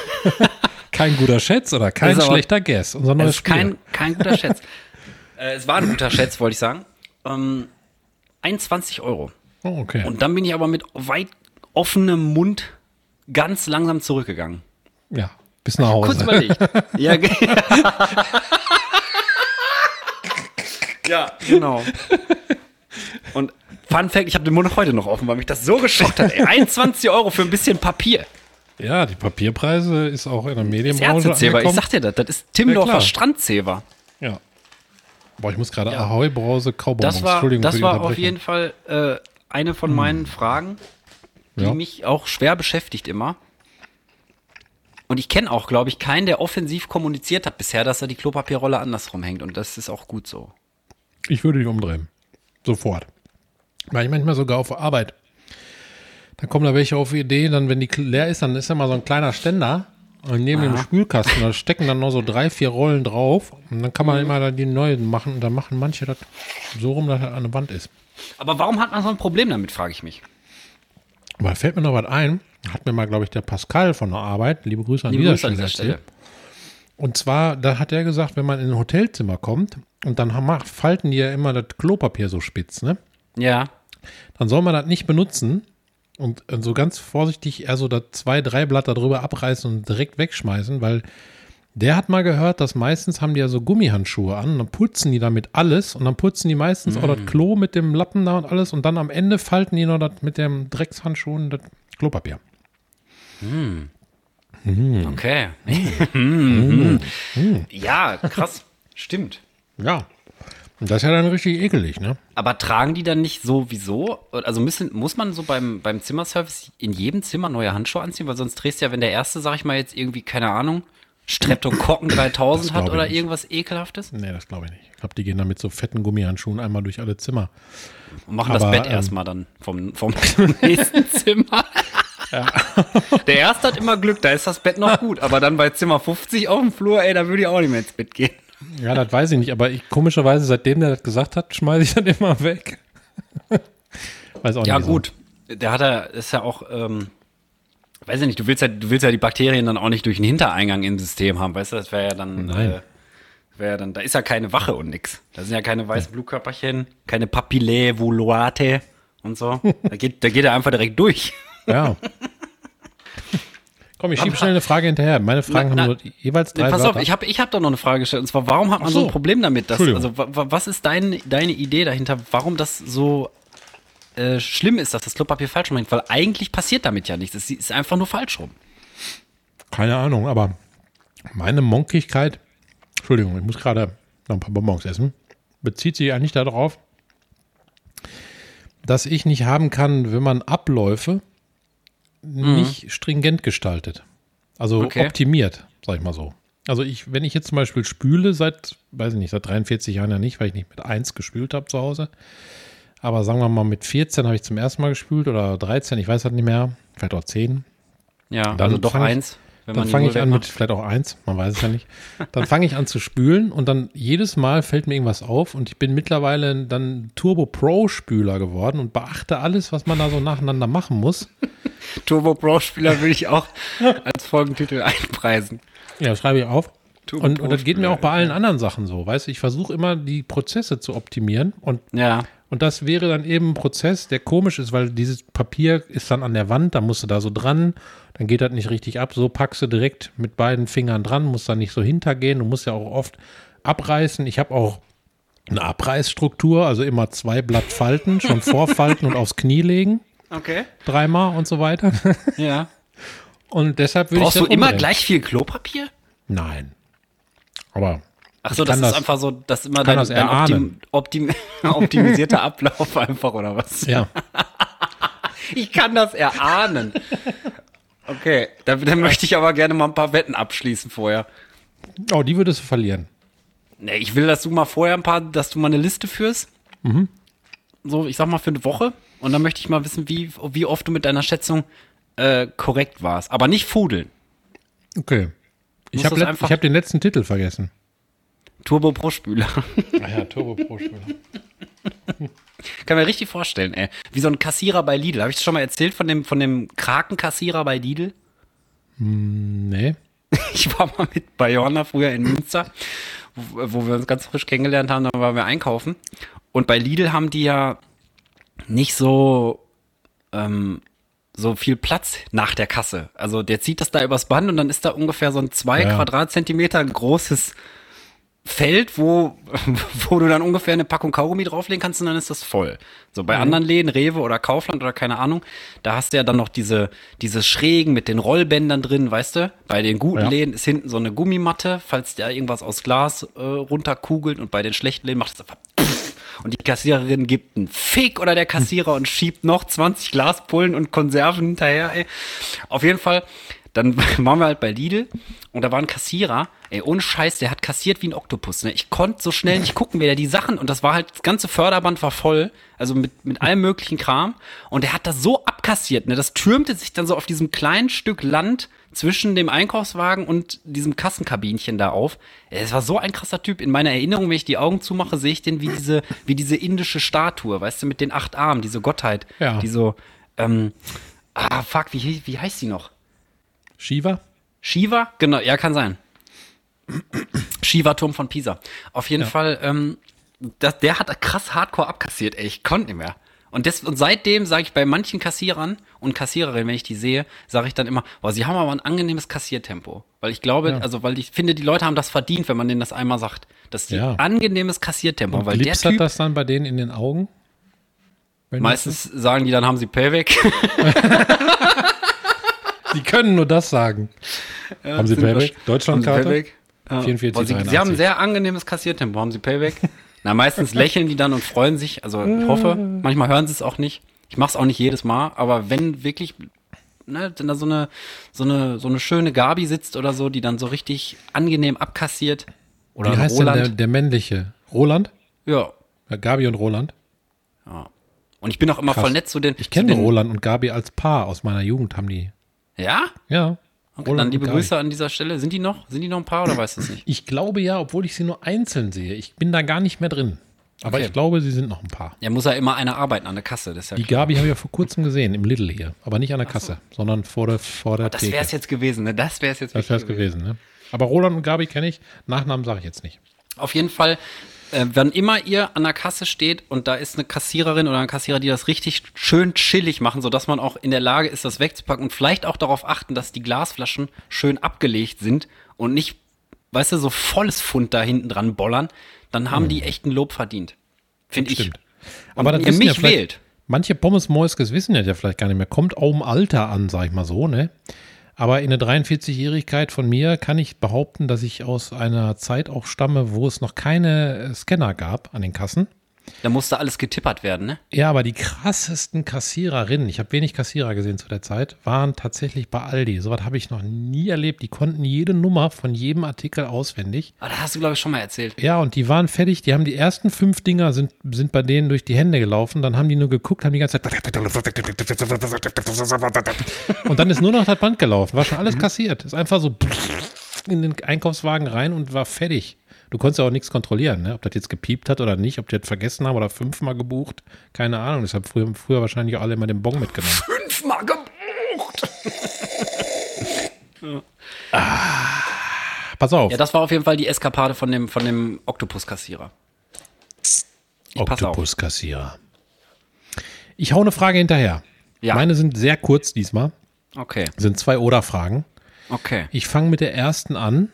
kein guter Schätz oder kein schlechter Guess. Unser Es neues ist Spiel. kein, kein guter Schätz. äh, es war ein guter Schätz, wollte ich sagen. Ähm, 21 Euro. oh, okay. Und dann bin ich aber mit weit offenem Mund ganz langsam zurückgegangen. ja, bis nach Hause. Kurz überlegt. ja, ja, genau. Und Fun Fact, ich habe den Mund heute noch offen, weil mich das so geschockt hat. Ey, 21 Euro für ein bisschen Papier. Ja, die Papierpreise ist auch in der Das Medienbranche Ärztezeber, ich angekommen. sag dir das, das ist Ja, Timdorfer klar. Strandzeber. Ja. Boah, ich muss gerade Ahoi Brause. Das war, Entschuldigung das war auf jeden Fall äh, eine von meinen Fragen, die Ja. mich auch schwer beschäftigt immer. Und ich kenne auch, glaube ich, keinen, der offensiv kommuniziert hat bisher, dass er die Klopapierrolle andersrum hängt. Und das ist auch gut so. Ich würde die umdrehen. Sofort. Weil ich manchmal sogar auf Arbeit. Dann kommen da welche auf die Idee, dann, wenn die leer ist, dann ist ja mal so ein kleiner Ständer. Und neben dem Spülkasten, da stecken dann noch so drei, vier Rollen drauf. Und dann kann man immer da die neuen machen. Und dann machen manche das so rum, dass das an der Wand ist. Aber warum hat man so ein Problem damit, frage ich mich. Aber da fällt mir noch was ein. Hat mir mal, glaube ich, der Pascal von der Arbeit, liebe Grüße an Liebe dieser Grüße an dieser Stelle. erzählt. Und zwar, da hat er gesagt, wenn man in ein Hotelzimmer kommt und dann falten die ja immer das Klopapier so spitz, ne? Ja. Dann soll man das nicht benutzen und so ganz vorsichtig eher so da zwei, drei Blatter drüber abreißen und direkt wegschmeißen, weil der hat mal gehört, dass meistens haben die ja so Gummihandschuhe an und dann putzen die damit alles und dann putzen die meistens Mhm. auch das Klo mit dem Lappen da und alles und dann am Ende falten die noch das mit dem Dreckshandschuh und das Klopapier. Okay. Mhm. Ja, krass. Stimmt. Ja. Und das ist ja dann richtig ekelig, ne? Aber tragen die dann nicht sowieso? Also müssen, muss man so beim, beim Zimmerservice in jedem Zimmer neue Handschuhe anziehen? Weil sonst drehst du ja, wenn der erste, sag ich mal, jetzt irgendwie, keine Ahnung, Streptokokken 3000 Das hat oder irgendwas Ekelhaftes? Nee, das glaube ich nicht. Ich glaube, die gehen da mit so fetten Gummihandschuhen einmal durch alle Zimmer. Und machen Aber, das Bett ähm, erstmal dann vom, vom nächsten Zimmer. Der erste hat immer Glück, da ist das Bett noch gut. Aber dann bei Zimmer 50 auf dem Flur, ey, da würde ich auch nicht mehr ins Bett gehen. Ja, das weiß ich nicht, aber ich, komischerweise, seitdem der das gesagt hat, schmeiße ich das immer weg. weiß auch Ja, nicht. wieso. gut. Der hat ja, ist ja auch, ähm, weiß ich nicht, du willst ja, du willst ja die Bakterien dann auch nicht durch den Hintereingang im System haben, weißt du? Das wäre ja dann, Nein. äh, wäre ja dann, da ist ja keine Wache und nix. Da sind ja keine weißen Blutkörperchen, keine Papillae volate und so. Da geht, da geht er einfach direkt durch. Ja. Komm, ich schiebe schnell eine Frage hinterher. Meine Fragen Na, haben nur jeweils drei Pass Wörter. auf, ich habe ich hab da noch eine Frage gestellt. Und zwar, warum hat man so. so. ein Problem damit? Dass, also, wa- wa- was ist dein, deine Idee dahinter, warum das so äh, schlimm ist, dass das Klopapier falsch rumhängt? Weil eigentlich passiert damit ja nichts. Es ist einfach nur falsch rum. Keine Ahnung, aber meine Monkigkeit, Entschuldigung, ich muss gerade noch ein paar Bonbons essen, bezieht sich eigentlich darauf, dass ich nicht haben kann, wenn man Abläufe nicht stringent gestaltet. Also Okay. optimiert, sag ich mal so. Also ich, wenn ich jetzt zum Beispiel spüle, seit, weiß ich nicht, seit 43 Jahren ja nicht, weil ich nicht mit 1 gespült habe zu Hause. Aber sagen wir mal, mit 14 habe ich zum ersten Mal gespült oder 13, ich weiß halt nicht mehr, vielleicht auch 10. Ja, Dann also doch fang ich- eins. Wenn Dann fange ich an mit vielleicht auch eins, man weiß es ja nicht. Dann fange ich an zu spülen und dann jedes Mal fällt mir irgendwas auf und ich bin mittlerweile dann Turbo Pro Spüler geworden und beachte alles, was man da so nacheinander machen muss. Turbo Pro Spieler will ich auch als Folgentitel einpreisen. Ja, schreibe ich auf. Turbo Und, und das geht mir Spüler, auch bei allen anderen Sachen so, weißt du, ich versuche immer die Prozesse zu optimieren und Ja. Und das wäre dann eben ein Prozess, der komisch ist, weil dieses Papier ist dann an der Wand, da musst du da so dran, dann geht das nicht richtig ab. So packst du direkt mit beiden Fingern dran, musst da nicht so hintergehen. Du musst ja auch oft abreißen. Ich habe auch eine Abreißstruktur, also immer zwei Blatt Falten, schon vorfalten und aufs Knie legen, Okay. dreimal und so weiter. Ja. Und deshalb würde ich Brauchst du immer umdrehen. gleich viel Klopapier? Nein. Aber Ach so, das kann ist das- einfach so, das ist immer dein, das dein optim, optim, optimisierter Ablauf einfach, oder was? ja, Ich kann das erahnen. Okay, dann, dann möchte ich aber gerne mal ein paar Wetten abschließen vorher. oh, die würdest du verlieren. Nee, ich will, dass du mal vorher ein paar, dass du mal eine Liste führst. So, ich sag mal für eine Woche. Und dann möchte ich mal wissen, wie, wie oft du mit deiner Schätzung äh, korrekt warst. Aber nicht fudeln. Okay. Ich habe das hab den letzten Titel vergessen. Turbo Pro Spüler. Ah ja, Turbo Pro Spieler. Kann mir richtig vorstellen, ey. Wie so ein Kassierer bei Lidl. Habe ich das schon mal erzählt von dem, von dem Krakenkassierer bei Lidl? Nee. Ich war mal mit Bayona früher in Münster, wo, wo wir uns ganz frisch kennengelernt haben, da waren wir einkaufen. Und bei Lidl haben die ja nicht so, ähm, so viel Platz nach der Kasse. Also der zieht das da übers Band und dann ist da ungefähr so ein zwei Ja. Quadratzentimeter großes Feld, wo, wo du dann ungefähr eine Packung Kaugummi drauflegen kannst und dann ist das voll. So bei anderen Läden, Rewe oder Kaufland oder keine Ahnung, da hast du ja dann noch diese, diese Schrägen mit den Rollbändern drin, weißt du? Bei den guten Ja. Läden ist hinten so eine Gummimatte, falls da irgendwas aus Glas äh, runterkugelt und bei den schlechten Läden macht es einfach und die Kassiererin gibt einen Fick oder der Kassierer und schiebt noch 20 Glaspullen und Konserven hinterher, ey. Auf jeden Fall, dann waren wir halt bei Lidl und da war ein Kassierer, ey, ohne Scheiß, der hat kassiert wie ein Oktopus, ne? Ich konnte so schnell nicht gucken, wer der die Sachen, und das war halt, das ganze Förderband war voll, also mit, mit allem möglichen Kram, und der hat das so abkassiert, ne? Das türmte sich dann so auf diesem kleinen Stück Land zwischen dem Einkaufswagen und diesem Kassenkabinchen da auf. Es war so ein krasser Typ. In meiner Erinnerung, wenn ich die Augen zumache, sehe ich den wie diese, wie diese indische Statue, weißt du, mit den acht Armen, diese Gottheit, Ja. die so, ähm, ah, fuck, wie, wie heißt die noch? Shiva? Shiva? Genau, ja, kann sein. Shiva-Turm von Pisa. Auf jeden Fall, ähm, das, der hat krass hardcore abkassiert, ey. Ich konnte nicht mehr. Und, des, und seitdem sage ich bei manchen Kassierern und Kassiererinnen, wenn ich die sehe, sage ich dann immer, boah, sie haben aber ein angenehmes Kassiertempo. Weil ich glaube, Ja. also weil ich finde, die Leute haben das verdient, wenn man denen das einmal sagt. Dass die Ja. angenehmes Kassiertempo, weil der Glitzert Typ, das dann bei denen in den Augen? Meistens sagen die, dann haben sie Payback. Die können nur das sagen. haben Sie Payback? Deutschlandkarte? Payback? Ja. 44, Boah, sie, sie haben 83. ein sehr angenehmes Kassiertempo. Haben sie Payback? Na, meistens lächeln die dann und freuen sich. Also ich hoffe, manchmal hören sie es auch nicht. Ich mache es auch nicht jedes Mal, aber wenn wirklich, ne, wenn da so eine, so eine, so eine schöne Gabi sitzt oder so, die dann so richtig angenehm abkassiert. Oder Wie heißt denn Roland. der, der männliche? Roland? ja, Ja, Gabi und Roland? ja. Und ich bin auch immer Krass. voll nett zu den. Ich kenne Roland und Gabi als Paar aus meiner Jugend, haben die. Ja? Ja. Okay, dann liebe. Grüße an dieser Stelle. Sind die noch? Sind die noch ein Paar oder weißt du es nicht? Ich glaube ja, obwohl ich sie nur einzeln sehe. Ich bin da gar nicht mehr drin. Aber Okay. ich glaube, sie sind noch ein Paar. Ja, muss ja immer einer arbeiten an der Kasse. Ja Die klar. Gabi habe ich ja vor kurzem gesehen, im Lidl hier. Aber nicht an der Kasse, sondern vor der, vor der Das wäre es jetzt gewesen, ne? Das wäre es jetzt das es gewesen, ne? Aber Roland und Gabi kenne ich. Nachnamen sage ich jetzt nicht. Auf jeden Fall, äh, wann immer ihr an der Kasse steht und da ist eine Kassiererin oder ein Kassierer, die das richtig schön chillig machen, sodass man auch in der Lage ist, das wegzupacken und vielleicht auch darauf achten, dass die Glasflaschen schön abgelegt sind und nicht, weißt du, so volles Pfund da hinten dran bollern, dann haben die echt ein Lob verdient. Finde ich. Stimmt. Und Aber wenn das ihr ja mich vielleicht- wählt. Manche Pommes Moiskes wissen ja, ja vielleicht gar nicht mehr. Kommt auch im Alter an, sag ich mal so, ne? Aber in der 43-Jährigkeit von mir kann ich behaupten, dass ich aus einer Zeit auch stamme, wo es noch keine äh, Scanner gab an den Kassen. Da musste alles getippert werden, ne? Ja, aber die krassesten Kassiererinnen, ich habe wenig Kassierer gesehen zu der Zeit, waren tatsächlich bei Aldi. Sowas habe ich noch nie erlebt. Die konnten jede Nummer von jedem Artikel auswendig. Aber das hast du, glaube ich, schon mal erzählt. Ja, und die waren fertig. Die haben die ersten fünf Dinger sind, sind bei denen durch die Hände gelaufen. Dann haben die nur geguckt, haben die ganze Zeit. Und dann ist nur noch das Band gelaufen. War schon alles kassiert. Ist einfach so in den Einkaufswagen rein und war fertig. Du konntest ja auch nichts kontrollieren, ne? ob das jetzt gepiept hat oder nicht, ob die das vergessen haben oder fünfmal gebucht. Keine Ahnung. Deshalb früher, früher wahrscheinlich auch alle immer den Bon mitgenommen. Fünfmal gebucht. Pass auf. Ja, das war auf jeden Fall die Eskapade von dem, von dem Oktopus-Kassierer. Oktopuskassierer. Ich hau eine Frage hinterher. Ja. Meine sind sehr kurz diesmal. Okay, Sind zwei Oder-Fragen. okay. Ich fange mit der ersten an.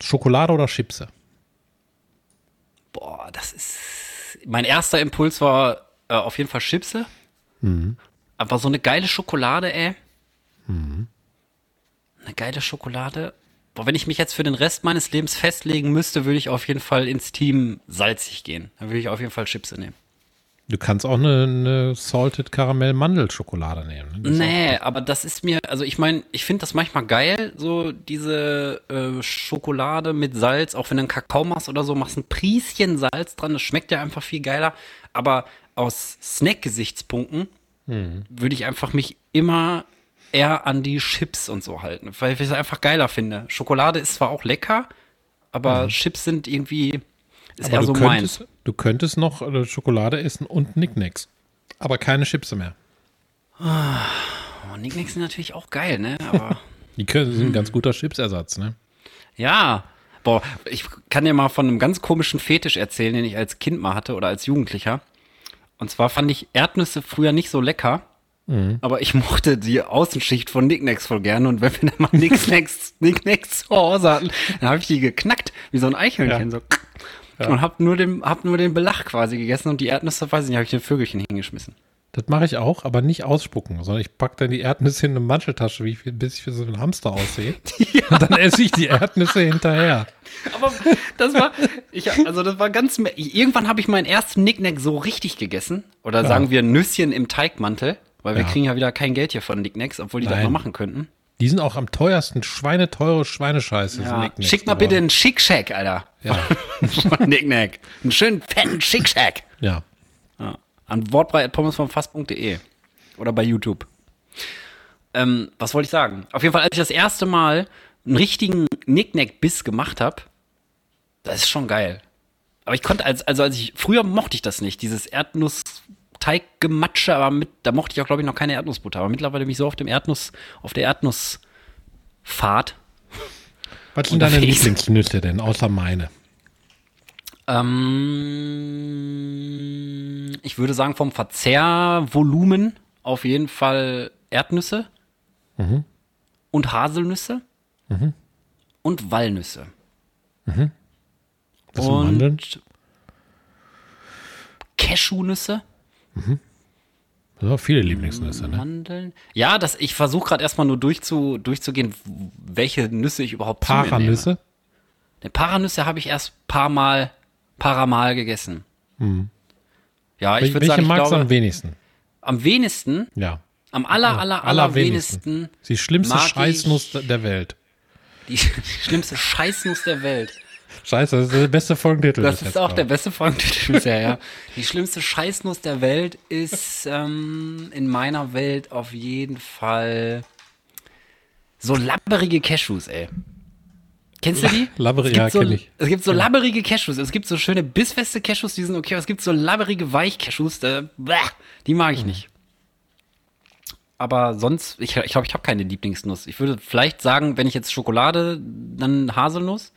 Schokolade oder Chipse? Boah, das ist. Mein erster Impuls war äh, auf jeden Fall Chipse. Aber so eine geile Schokolade, ey. Eine geile Schokolade. Boah, wenn ich mich jetzt für den Rest meines Lebens festlegen müsste, würde ich auf jeden Fall ins Team salzig gehen. Dann würde ich auf jeden Fall Chipse nehmen. Du kannst auch eine, eine Salted Caramel Mandelschokolade nehmen. ne? Nee, aber das ist mir, also ich meine, ich finde das manchmal geil, so diese äh, Schokolade mit Salz, auch wenn du einen Kakao machst oder so, machst ein Prieschen Salz dran, das schmeckt ja einfach viel geiler. Aber aus Snack-Gesichtspunkten würde ich einfach mich immer eher an die Chips und so halten, weil ich es einfach geiler finde. Schokolade ist zwar auch lecker, aber Chips sind irgendwie, ist Aber eher du, so könntest, du könntest noch äh, Schokolade essen und Nicknacks. Aber keine Chipse mehr. Oh, Nicknacks sind natürlich auch geil, ne? Aber Die können, Hm. sind ein ganz guter Chipsersatz, ne? Ja. Boah, ich kann dir mal von einem ganz komischen Fetisch erzählen, den ich als Kind mal hatte oder als Jugendlicher. Und zwar fand ich Erdnüsse früher nicht so lecker, aber ich mochte die Außenschicht von Nicknacks voll gerne. Und wenn wir dann mal Nicknacks, Nicknacks zu Hause hatten, dann habe ich die geknackt, wie so ein Eichhörnchen. So. Und hab nur, den, hab nur den Belach quasi gegessen und die Erdnüsse, weiß ich nicht, habe ich den Vögelchen hingeschmissen. Das mache ich auch, aber nicht ausspucken, sondern ich packe dann die Erdnüsse in eine Manteltasche, wie ich, bis ich wie so ein Hamster aussehe. Und dann esse ich die Erdnüsse hinterher. Aber das war, ich, also das war ganz, irgendwann habe ich meinen ersten Nicknack so richtig gegessen. Oder sagen wir Nüsschen im Teigmantel, weil wir Ja. kriegen ja wieder kein Geld hier von Nicknacks, obwohl die das Nein. mal machen könnten. Die sind auch am teuersten. Schweineteure Schweinescheiße. Ja. Schick mal bitte einen Schick Shack, Alter. Ja. Von Nicknack. Einen schönen fetten Schick Shack. Ja. Ja. An wortbrei.pommesvomfass.de oder bei YouTube. Ähm, was wollte ich sagen? Auf jeden Fall, als ich das erste Mal einen richtigen Nicknack-Biss gemacht habe, das ist schon geil. Aber ich konnte, als, also als ich, früher mochte ich das nicht, dieses Erdnuss-Teiggematsche, aber mit, da mochte ich auch, glaube ich, noch keine Erdnussbutter. Aber mittlerweile bin ich so auf dem Erdnuss, auf der Erdnussfahrt, Was sind deine. Lieblingsnüsse denn, außer meine? Ähm, ich würde sagen, vom Verzehrvolumen auf jeden Fall Erdnüsse und Haselnüsse und Walnüsse. Was sind und Mandeln? Cashewnüsse. Das sind auch viele Lieblingsnüsse, ne? Mandeln. Ja, das, ich versuche gerade erstmal nur durchzu, durchzugehen, welche Nüsse ich überhaupt. Paranüsse? Ne, Paranüsse habe ich erst paar Mal, paramal gegessen. Ja, ich würde sagen, ich magst glaube, am wenigsten? am wenigsten, Ja. am aller, aller, aller wenigsten, Die schlimmste ich- Scheißnuss der Welt. die, die schlimmste Scheißnuss der Welt. Scheiße, das ist der beste Folgentitel. Das ist auch der beste Folgentitel bisher, ja. Die schlimmste Scheißnuss der Welt ist ähm, in meiner Welt auf jeden Fall so labberige Cashews, ey. Kennst du die? Labberig- Es gibt ja, so, kenn ich. Es gibt so labberige Cashews. Es gibt so schöne bissfeste Cashews, die sind okay, aber es gibt so labberige Weich-Cashews, bäh, die mag ich nicht. Aber sonst, ich glaube, ich, glaub, ich habe keine Lieblingsnuss. Ich würde vielleicht sagen, wenn ich jetzt Schokolade, dann Haselnuss.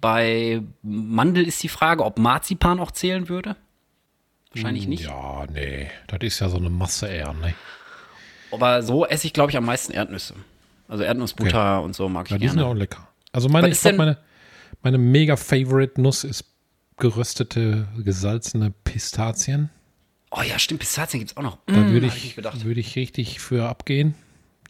Bei Mandel ist die Frage, ob Marzipan auch zählen würde. Wahrscheinlich nicht. Ja, nee. Das ist ja so eine Masse eher, ne? Aber so esse ich, glaube ich, am meisten Erdnüsse. Also Erdnussbutter und so mag ich Ja, die sind gerne. auch lecker. Also meine, ich denn- meine, meine mega favorite Nuss ist geröstete, gesalzene Pistazien. Oh ja, stimmt, Pistazien gibt's auch noch. Da Mm, würde ich, gedacht. würde ich richtig für abgehen.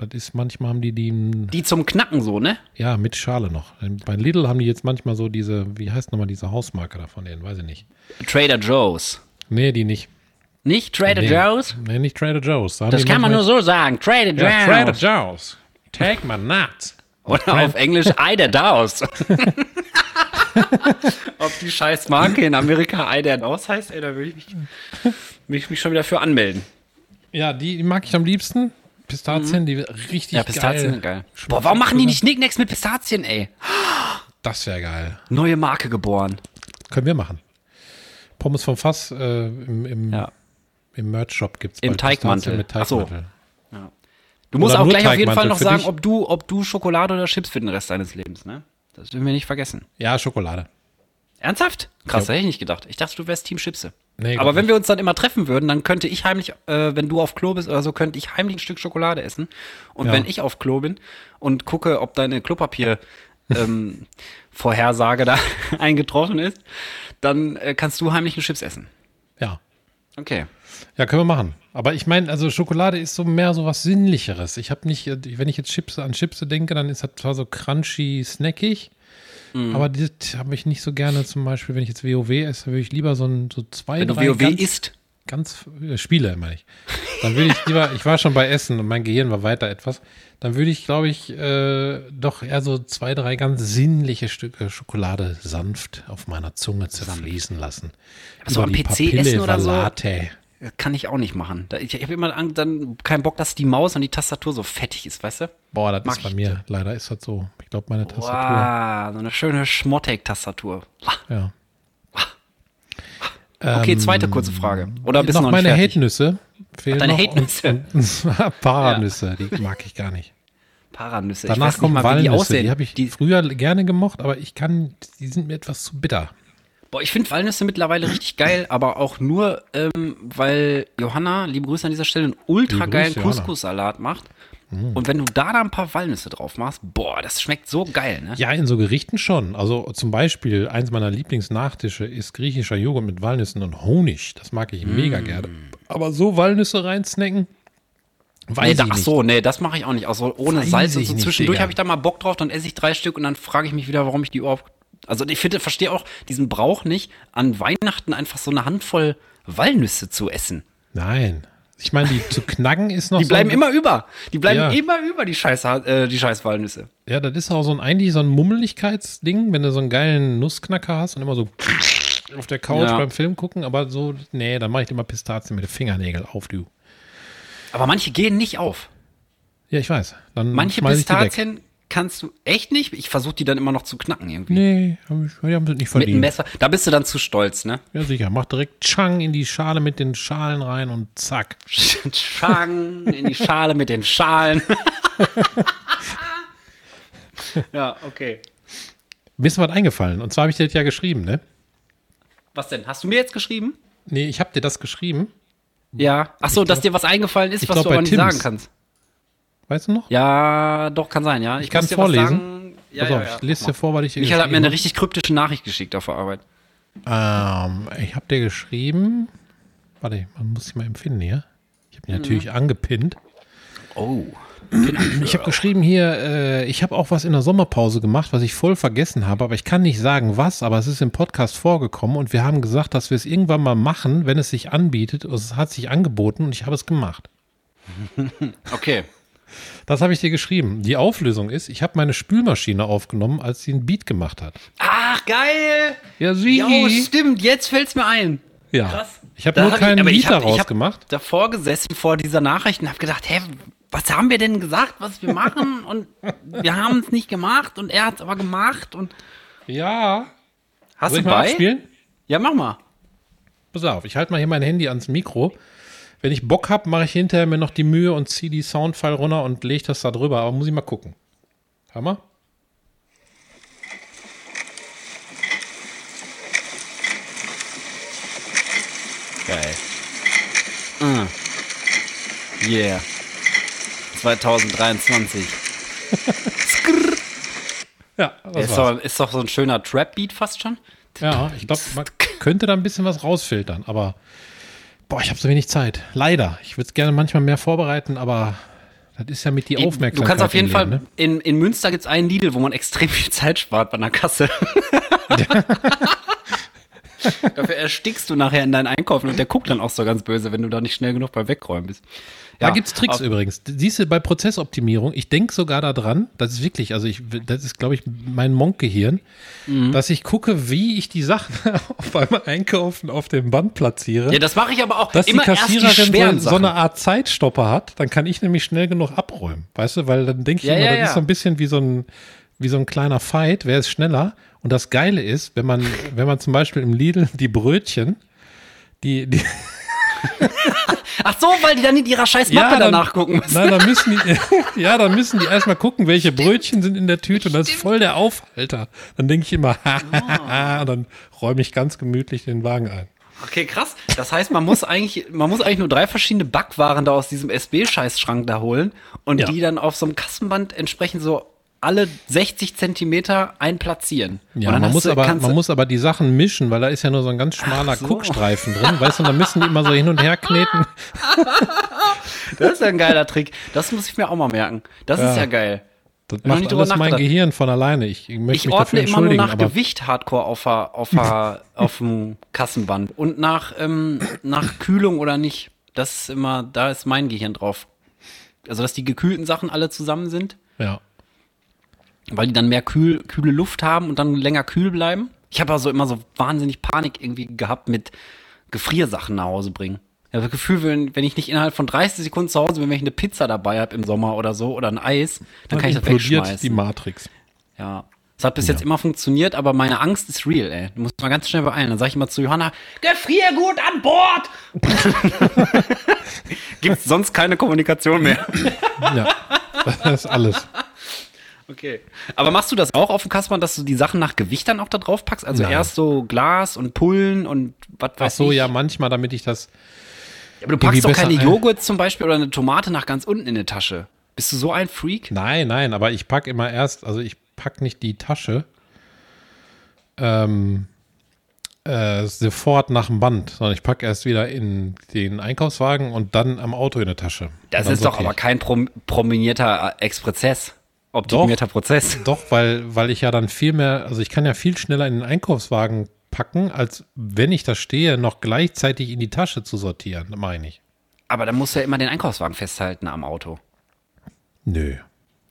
Das ist, manchmal haben die die, Die zum Knacken so, ne? ja, mit Schale noch. Bei Lidl haben die jetzt manchmal so diese, wie heißt nochmal diese Hausmarke da von denen, weiß ich nicht. Trader Joe's. Nee, die nicht. Nicht Trader Nee. Joe's? Nee, nicht Trader Joe's. Da Das kann man nur so sagen. Trader Joe's. Ja, Trader Joe's. Take my nuts. Oder auf Englisch Ei der Daus. Ob die scheiß Marke in Amerika Ei der Daus heißt, ey, da würde ich mich, will ich mich schon wieder für anmelden. Ja, die mag ich am liebsten. Pistazien, die richtig Mhm. Ja, Pistazien geil. geil. Boah, warum machen die nicht Nicknacks mit Pistazien, ey? Das wäre geil. Neue Marke geboren. Können wir machen. Pommes vom Fass äh, im, im, Ja. im Merch-Shop gibt es Im Teigmantel. mit Ach so. Teigmantel. Du musst Oder auch gleich auf jeden Fall Teigmantel noch sagen, dich? ob du, ob du Schokolade oder Chips für den Rest deines Lebens, ne? Das dürfen wir nicht vergessen. Ja, Schokolade. Ernsthaft? Krass, Ja. hätte ich nicht gedacht. Ich dachte, du wärst Team Chipse. Nee, Aber wenn nicht. wir uns dann immer treffen würden, dann könnte ich heimlich, äh, wenn du auf Klo bist oder so, könnte ich heimlich ein Stück Schokolade essen. Und Ja. wenn ich auf Klo bin und gucke, ob deine Klopapier ähm, Vorhersage da eingetroffen ist, dann äh, kannst du heimlich einen Chips essen. Ja. Okay. Ja, können wir machen. Aber ich meine, also Schokolade ist so mehr so was Sinnlicheres. Ich habe nicht, wenn ich jetzt Chips an Chips denke, dann ist das zwar so crunchy, snackig, Mhm. aber das habe ich nicht so gerne zum Beispiel, wenn ich jetzt WoW esse, würde ich lieber so, ein, so zwei, Wenn du drei WoW ganz, isst, ganz äh, Spiele, meine ich. Dann würde ich lieber, ich war schon bei Essen und mein Gehirn war weiter etwas, dann würde ich, glaube ich, äh, doch eher so zwei, drei ganz sinnliche Stücke Schokolade sanft auf meiner Zunge zerfließen lassen. Aber so Über am PC Papille essen oder so? Kann ich auch nicht machen. Ich, ich habe immer Angst, dann keinen Bock, dass die Maus und die Tastatur so fettig ist, weißt du? Boah, das Mag ist bei mir. Leider ist das so. Ich glaube, meine Tastatur. Wow, so eine schöne Schmottek-Tastatur. Ja. Okay, zweite kurze Frage. Oder bist noch noch meine nicht fertig? Hate-Nüsse. Fehlen deine noch Hate-Nüsse? Und Paranüsse, die mag ich gar nicht. Paranüsse. Ich Danach nicht kommen mal, die Walnüsse. aussehen. Die habe ich Die, früher gerne gemocht, aber ich kann, die sind mir etwas zu bitter. Boah, ich finde Walnüsse mittlerweile richtig geil, aber auch nur, ähm, weil Johanna, liebe Grüße an dieser Stelle, einen ultra geilen. Couscous-Salat macht. Und wenn du da dann ein paar Walnüsse drauf machst, boah, das schmeckt so geil, ne? Ja, in so Gerichten schon. Also zum Beispiel, eins meiner Lieblingsnachtische ist griechischer Joghurt mit Walnüssen und Honig. Das mag ich Mm. mega gerne. Aber so Walnüsse reinsnacken, weiß Nee, ich da, nicht. ach so, nee, das mache ich auch nicht. Auch so ohne Weiß Salz und so zwischendurch habe ich da mal Bock drauf, dann esse ich drei Stück und dann frage ich mich wieder, warum ich die überhaupt. Also ich finde, verstehe auch diesen Brauch nicht, an Weihnachten einfach so eine Handvoll Walnüsse zu essen. Nein. Ich meine, die zu knacken ist noch Die so bleiben immer über. Die bleiben Ja. immer über, die scheiß, äh, die scheiß Walnüsse. Ja, das ist auch so ein eigentlich so ein Mummeligkeitsding, wenn du so einen geilen Nussknacker hast und immer so auf der Couch Ja. beim Film gucken, aber so, nee, dann mache ich immer Pistazien mit den Fingernägeln auf, du. Aber manche gehen nicht auf. Ja, ich weiß. Dann Manche. Pistazien kannst du echt nicht. Ich versuche die dann immer noch zu knacken irgendwie. Nee, hab ich, die haben sie nicht Mit einem verdient. Messer. Da bist du dann zu stolz, ne? Ja, sicher. Mach direkt Chang in die Schale mit den Schalen rein und zack. Schang in die Schale mit den Schalen. Ja, okay. Mir ist was eingefallen. Und zwar habe ich dir das ja geschrieben, ne? Was denn? Hast du mir jetzt geschrieben? Nee, ich habe dir das geschrieben. Ja. Ach so, dass dir was eingefallen ist, was glaub, du aber nicht Tims. sagen kannst. Weißt du noch? Ja, doch, kann sein, ja. Ich, kann muss dir was vorlesen. Ja, Pass auf, ja. ich lese dir vor, was ich dir Michael hat mir eine richtig kryptische Nachricht geschickt auf der Arbeit. Ähm, ich habe dir geschrieben. Warte, man muss sie mal empfinden hier. Ich habe ihn Mhm. natürlich angepinnt. Oh. Ich habe geschrieben hier, äh, ich habe auch was in der Sommerpause gemacht, was ich voll vergessen habe, aber ich kann nicht sagen was, aber es ist im Podcast vorgekommen und wir haben gesagt, dass wir es irgendwann mal machen, wenn es sich anbietet. Und es hat sich angeboten und ich habe es gemacht. Okay. Das habe ich dir geschrieben. Die Auflösung ist, ich habe meine Spülmaschine aufgenommen, als sie ein Beat gemacht hat. Ach, geil! Ja, sie. Jo, stimmt, jetzt fällt's mir ein. Ja. Krass. Ich habe nur hab keinen aber Lied ich hab- daraus ich hab gemacht. davor gesessen vor dieser Nachricht und habe gedacht, hä, was haben wir denn gesagt, was wir machen? Und wir haben es nicht gemacht und er hat es aber gemacht. Und Ja. hast Soll du ich mal bei? abspielen? Ja, mach mal. Pass auf, ich halte mal hier mein Handy ans Mikro. Wenn ich Bock habe, mache ich hinterher mir noch die Mühe und ziehe die Soundfile runter und lege das da drüber. Aber muss ich mal gucken. Hammer? Geil. Ah. Yeah. 2023. Ja, Ist doch, ist doch so ein schöner Trap-Beat fast schon. ja ich glaube, man könnte da ein bisschen was rausfiltern. Aber, boah, ich habe so wenig Zeit. Leider. Ich würde es gerne manchmal mehr vorbereiten, aber das ist ja mit die Aufmerksamkeit. Du kannst auf jeden Fall, ne? in, in Münster gibt es einen Lidl, wo man extrem viel Zeit spart bei einer Kasse. Dafür erstickst du nachher in deinen Einkaufen und der guckt dann auch so ganz böse, wenn du da nicht schnell genug beim Wegräumen bist. Da Ja, gibt's Tricks übrigens. Siehst du, bei Prozessoptimierung, ich denke sogar daran, das ist wirklich, also ich, das ist, glaube ich, mein Monk-Gehirn, Mhm. dass ich gucke, wie ich die Sachen beim Einkaufen auf dem Band platziere. Ja, das mache ich aber auch dass immer die die Kassiererin schweren so, so eine Art Zeitstopper hat, dann kann ich nämlich schnell genug abräumen. Weißt du, weil dann denke ich Ja, immer, ja, das ist so ein bisschen wie so ein, wie so ein kleiner Fight, wer ist schneller? Und das Geile ist, wenn man, wenn man zum Beispiel im Lidl die Brötchen, die, die, Ach so, weil die dann in ihrer scheiß Mappe dann- danach gucken müssen. Nein, dann müssen die, ja, dann müssen die erstmal gucken, welche Brötchen sind in der Tüte und das ist voll der Aufhalter. Dann denke ich immer, und dann räume ich ganz gemütlich den Wagen ein. Okay, krass. Das heißt, man muss eigentlich, man muss eigentlich nur drei verschiedene Backwaren da aus diesem SB-Scheißschrank da holen und Ja. die dann auf so einem Kassenband entsprechend so alle 60 Zentimeter einplatzieren. Ja, man muss, du- aber, man muss aber die Sachen mischen, weil da ist ja nur so ein ganz schmaler so. Guckstreifen drin, weißt du, und dann müssen die immer so hin und her kneten. Das ist ja ein geiler Trick. Das muss ich mir auch mal merken. Das ist ja geil. Das macht drüber alles mein. Gehirn von alleine. Ich möchte Ich mich dafür ordne immer nur entschuldigen, nach Gewicht Hardcore auf, auf, auf dem Kassenband und nach, ähm, nach Kühlung oder nicht. Das ist immer, da ist mein Gehirn drauf. Also, dass die gekühlten Sachen alle zusammen sind, ja. Weil die dann mehr kühl, kühle Luft haben und dann länger kühl bleiben. Ich habe also immer so wahnsinnig Panik irgendwie gehabt mit Gefriersachen nach Hause bringen. Ich habe das Gefühl, wenn, wenn ich nicht innerhalb von 30 Sekunden zu Hause bin, wenn ich eine Pizza dabei habe im Sommer oder so oder ein Eis, dann kann ich das wegschmeißen. die Matrix. Ja. Es hat bis jetzt immer funktioniert, aber meine Angst ist real, ey. Du musst mal ganz schnell beeilen. Dann sage ich immer zu Johanna, Gefriergut an Bord! Gibt's sonst keine Kommunikation mehr. Ja, das ist alles. Okay. Aber machst du das auch auf dem Kassenband, dass du die Sachen nach Gewicht dann auch da drauf packst? Also Nein. erst so Glas und Pullen und was Ach weiß so, ich. ja, manchmal, damit ich das. Aber du packst doch keine ein. Joghurt zum Beispiel oder eine Tomate nach ganz unten in die Tasche. Bist du so ein Freak? Nein, nein, aber ich packe immer erst, also ich packe nicht die Tasche ähm, äh, sofort nach dem Band, sondern ich packe erst wieder in den Einkaufswagen und dann am Auto in der Tasche. Das ist doch aber kein prom prominierter äh, Exprozess. Optimierter Prozess. ich. Doch, weil, weil ich ja dann viel mehr, also ich kann ja viel schneller in den Einkaufswagen packen, als wenn ich da stehe, noch gleichzeitig in die Tasche zu sortieren, meine ich. Aber dann musst du ja immer den Einkaufswagen festhalten am Auto. Nö.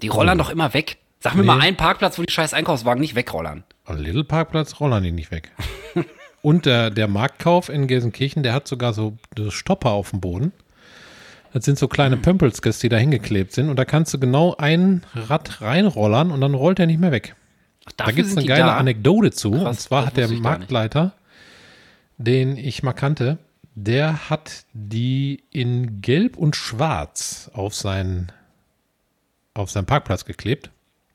Die rollern doch immer weg. Sag mir Nee. mal einen Parkplatz, wo die scheiß Einkaufswagen nicht wegrollern. Am Little Parkplatz rollern die nicht weg. Und der, der Marktkauf in Gelsenkirchen, der hat sogar so so Stopper auf dem Boden. Das sind so kleine. Pömpelskes, die da hingeklebt sind. Und da kannst du genau ein Rad reinrollern und dann rollt er nicht mehr weg. Ach, Da gibt es eine geile da. Anekdote zu. Krass, und zwar hat der. Marktleiter, den ich mal kannte, der hat die in Gelb und Schwarz auf seinen, auf seinen Parkplatz geklebt.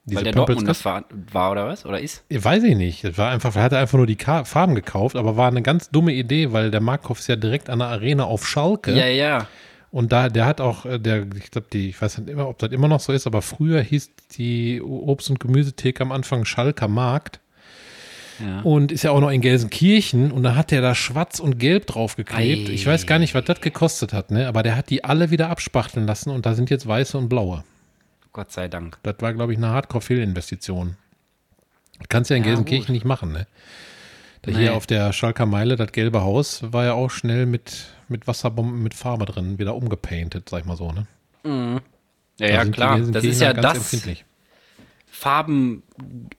Diese Weil der Dortmund war, war oder was? Oder ist? Weiß ich nicht. Das war einfach, er hatte einfach nur die Ka Farben gekauft, aber war eine ganz dumme Idee, weil der Markov ist ja direkt an der Arena auf Schalke. Ja, ja. Und da, der hat auch, äh, der, ich glaube, die, ich weiß nicht immer, ob das immer noch so ist, aber früher hieß die Obst- und Gemüsetheke am Anfang Schalker Markt ja. und ist ja auch noch in Gelsenkirchen und da hat der da schwarz und gelb draufgeklebt. Ich weiß gar nicht, was das gekostet hat, ne? Aber der hat die alle wieder abspachteln lassen und da sind jetzt weiße und blaue. Gott sei Dank. Das war, glaube ich, eine Hardcore-Fehlinvestition. Kannst du ja in Ja, Gelsenkirchen gut. nicht machen, ne? Da Nee. Hier auf der Schalker Meile, das gelbe Haus, war ja auch schnell mit, mit Wasserbomben mit Farbe drin, wieder umgepaintet, sag ich mal so, ne? Ja, Da ja, sind die klar. Das ist Gelsenkirchener ja ganz das empfindlich. Farben,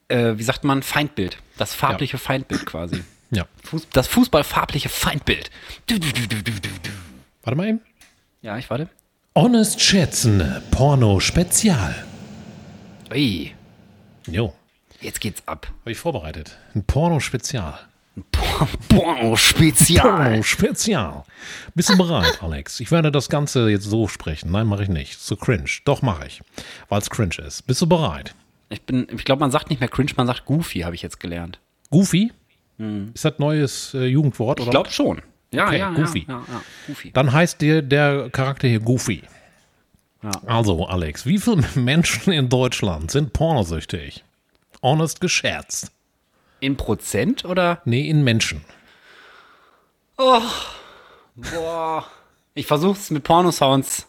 äh, wie sagt man, Feindbild. Das farbliche Feindbild quasi. Ja. Fuß, das fußballfarbliche Feindbild. Du, du, du, du, du, du, du. Warte mal eben. Ja, ich warte. Honest Schätzen, Porno Spezial. Ui, Jo, jetzt geht's ab. habe ich vorbereitet. Ein Porno Spezial. Porno Spezial. Porno Spezial. Bist du bereit, Alex? Ich werde das Ganze jetzt so sprechen. Nein, mache ich nicht. So cringe. Doch, mache ich. Weil es cringe ist. Bist du bereit? Ich bin, ich glaube, man sagt nicht mehr cringe, man sagt goofy, habe ich jetzt gelernt. Goofy? Ist das neues äh, Jugendwort? Ich Oder? glaube schon. Ja, Okay, ja, goofy. Ja, ja, goofy. Dann heißt der, der Charakter hier Goofy. Also, Alex, wie viele Menschen in Deutschland sind pornosüchtig? Honest geschätzt. In Prozent oder? Nee, in Menschen. Boah. Ich versuche es mit Pornosounds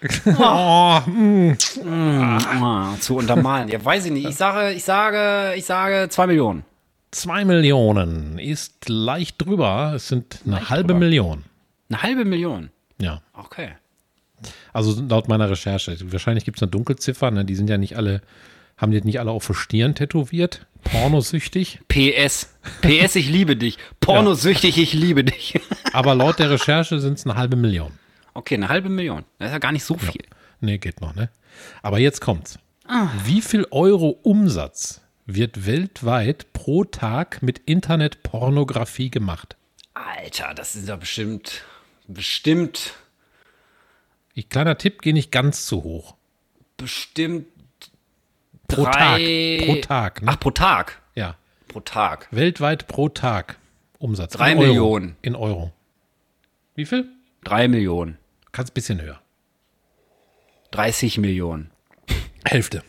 Oh, mm, ah, zu untermalen. Ja, weiß ich nicht. Ich sage, ich sage, ich sage zwei Millionen. zwei Millionen ist leicht drüber. Es sind eine halbe Million. Eine halbe Million. Ja. Okay. Also laut meiner Recherche. Wahrscheinlich gibt es eine Dunkelziffer. Ne? Die sind ja nicht alle, haben die nicht alle auf der Stirn tätowiert. Pornosüchtig. PS. PS, ich liebe dich. Pornosüchtig, ich liebe dich. Aber laut der Recherche sind es eine halbe Million. Okay, eine halbe Million. Das ist ja gar nicht so viel. Nee, geht noch, ne? Aber jetzt kommt's. Wie viel Euro Umsatz wird weltweit pro Tag mit Internetpornografie gemacht? Alter, das ist ja bestimmt, bestimmt, Ich, kleiner Tipp, geh nicht ganz zu hoch. bestimmt Pro drei, Tag. Pro Tag, ne? Ach, pro Tag. Ja. Pro Tag. Weltweit pro Tag Umsatz. Drei In Euro. Millionen. In Euro. Wie viel? Drei Millionen. Kannst ein bisschen höher. 30 Millionen. Hälfte.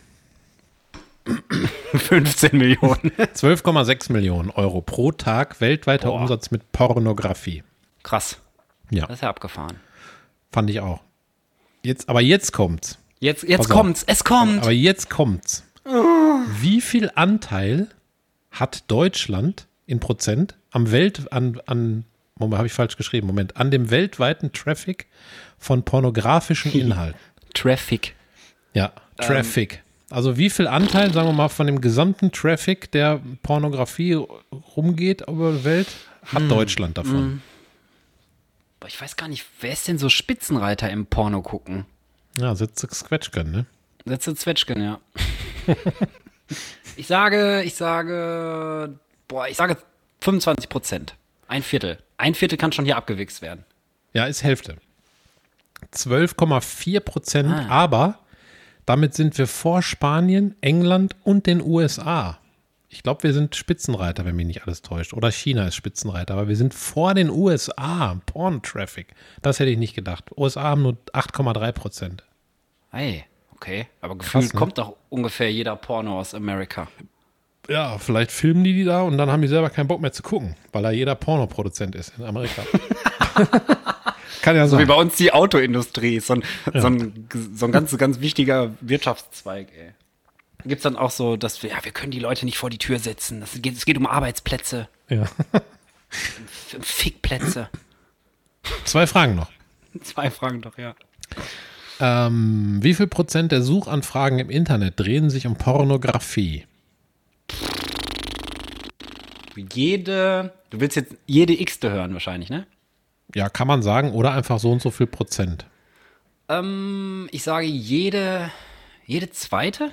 15 Millionen. 12,6 Millionen Euro pro Tag weltweiter Boah. Umsatz mit Pornografie. Krass. Ja, Das ist ja abgefahren. fand ich auch. Jetzt, aber jetzt kommt's. Jetzt, jetzt Pass auf. kommt's. Es kommt. Aber jetzt kommt's. Wie viel Anteil hat Deutschland in Prozent am Welt an, an Moment, habe ich falsch geschrieben, Moment, an dem weltweiten Traffic von pornografischen Inhalten? Traffic. Ja, Traffic. Also wie viel Anteil, sagen wir mal, von dem gesamten Traffic, der Pornografie rumgeht über die Welt, hat Deutschland davon? Boah, ich weiß gar nicht, wer ist denn so Spitzenreiter im Porno gucken? Ja, sitzt Squetschken, ne? Setze Zwetschgen, ja. Ich sage, ich sage, boah, ich sage 25 Prozent. Ein Viertel. Ein Viertel kann schon hier abgewichst werden. Ja, ist Hälfte. 12,4 Prozent, Ah. aber damit sind wir vor Spanien, England und den USA. Ich glaube, wir sind Spitzenreiter, wenn mich nicht alles täuscht. Oder China ist Spitzenreiter, aber wir sind vor den USA. Porn-Traffic. Das hätte ich nicht gedacht. USA haben nur 8,3 Prozent. Hey, okay. Aber gefühlt ne? kommt doch ungefähr jeder Porno aus Amerika. Ja, vielleicht filmen die die da und dann haben die selber keinen Bock mehr zu gucken, weil da jeder Pornoproduzent ist in Amerika. Kann ja So wie bei uns die Autoindustrie. So ein, so ein, so ein ganz, ganz wichtiger Wirtschaftszweig, ey. Gibt es dann auch so, dass wir, ja, wir können die Leute nicht vor die Tür setzen. Das geht, es geht um Arbeitsplätze, Ja. Fickplätze. Zwei Fragen noch. Zwei Fragen doch, ja. Ähm, wie viel Prozent der Suchanfragen im Internet drehen sich um Pornografie? Jede, du willst jetzt jede X-te hören wahrscheinlich, ne? Ja, kann man sagen, oder einfach so und so viel Prozent. Ähm, ich sage jede, jede zweite?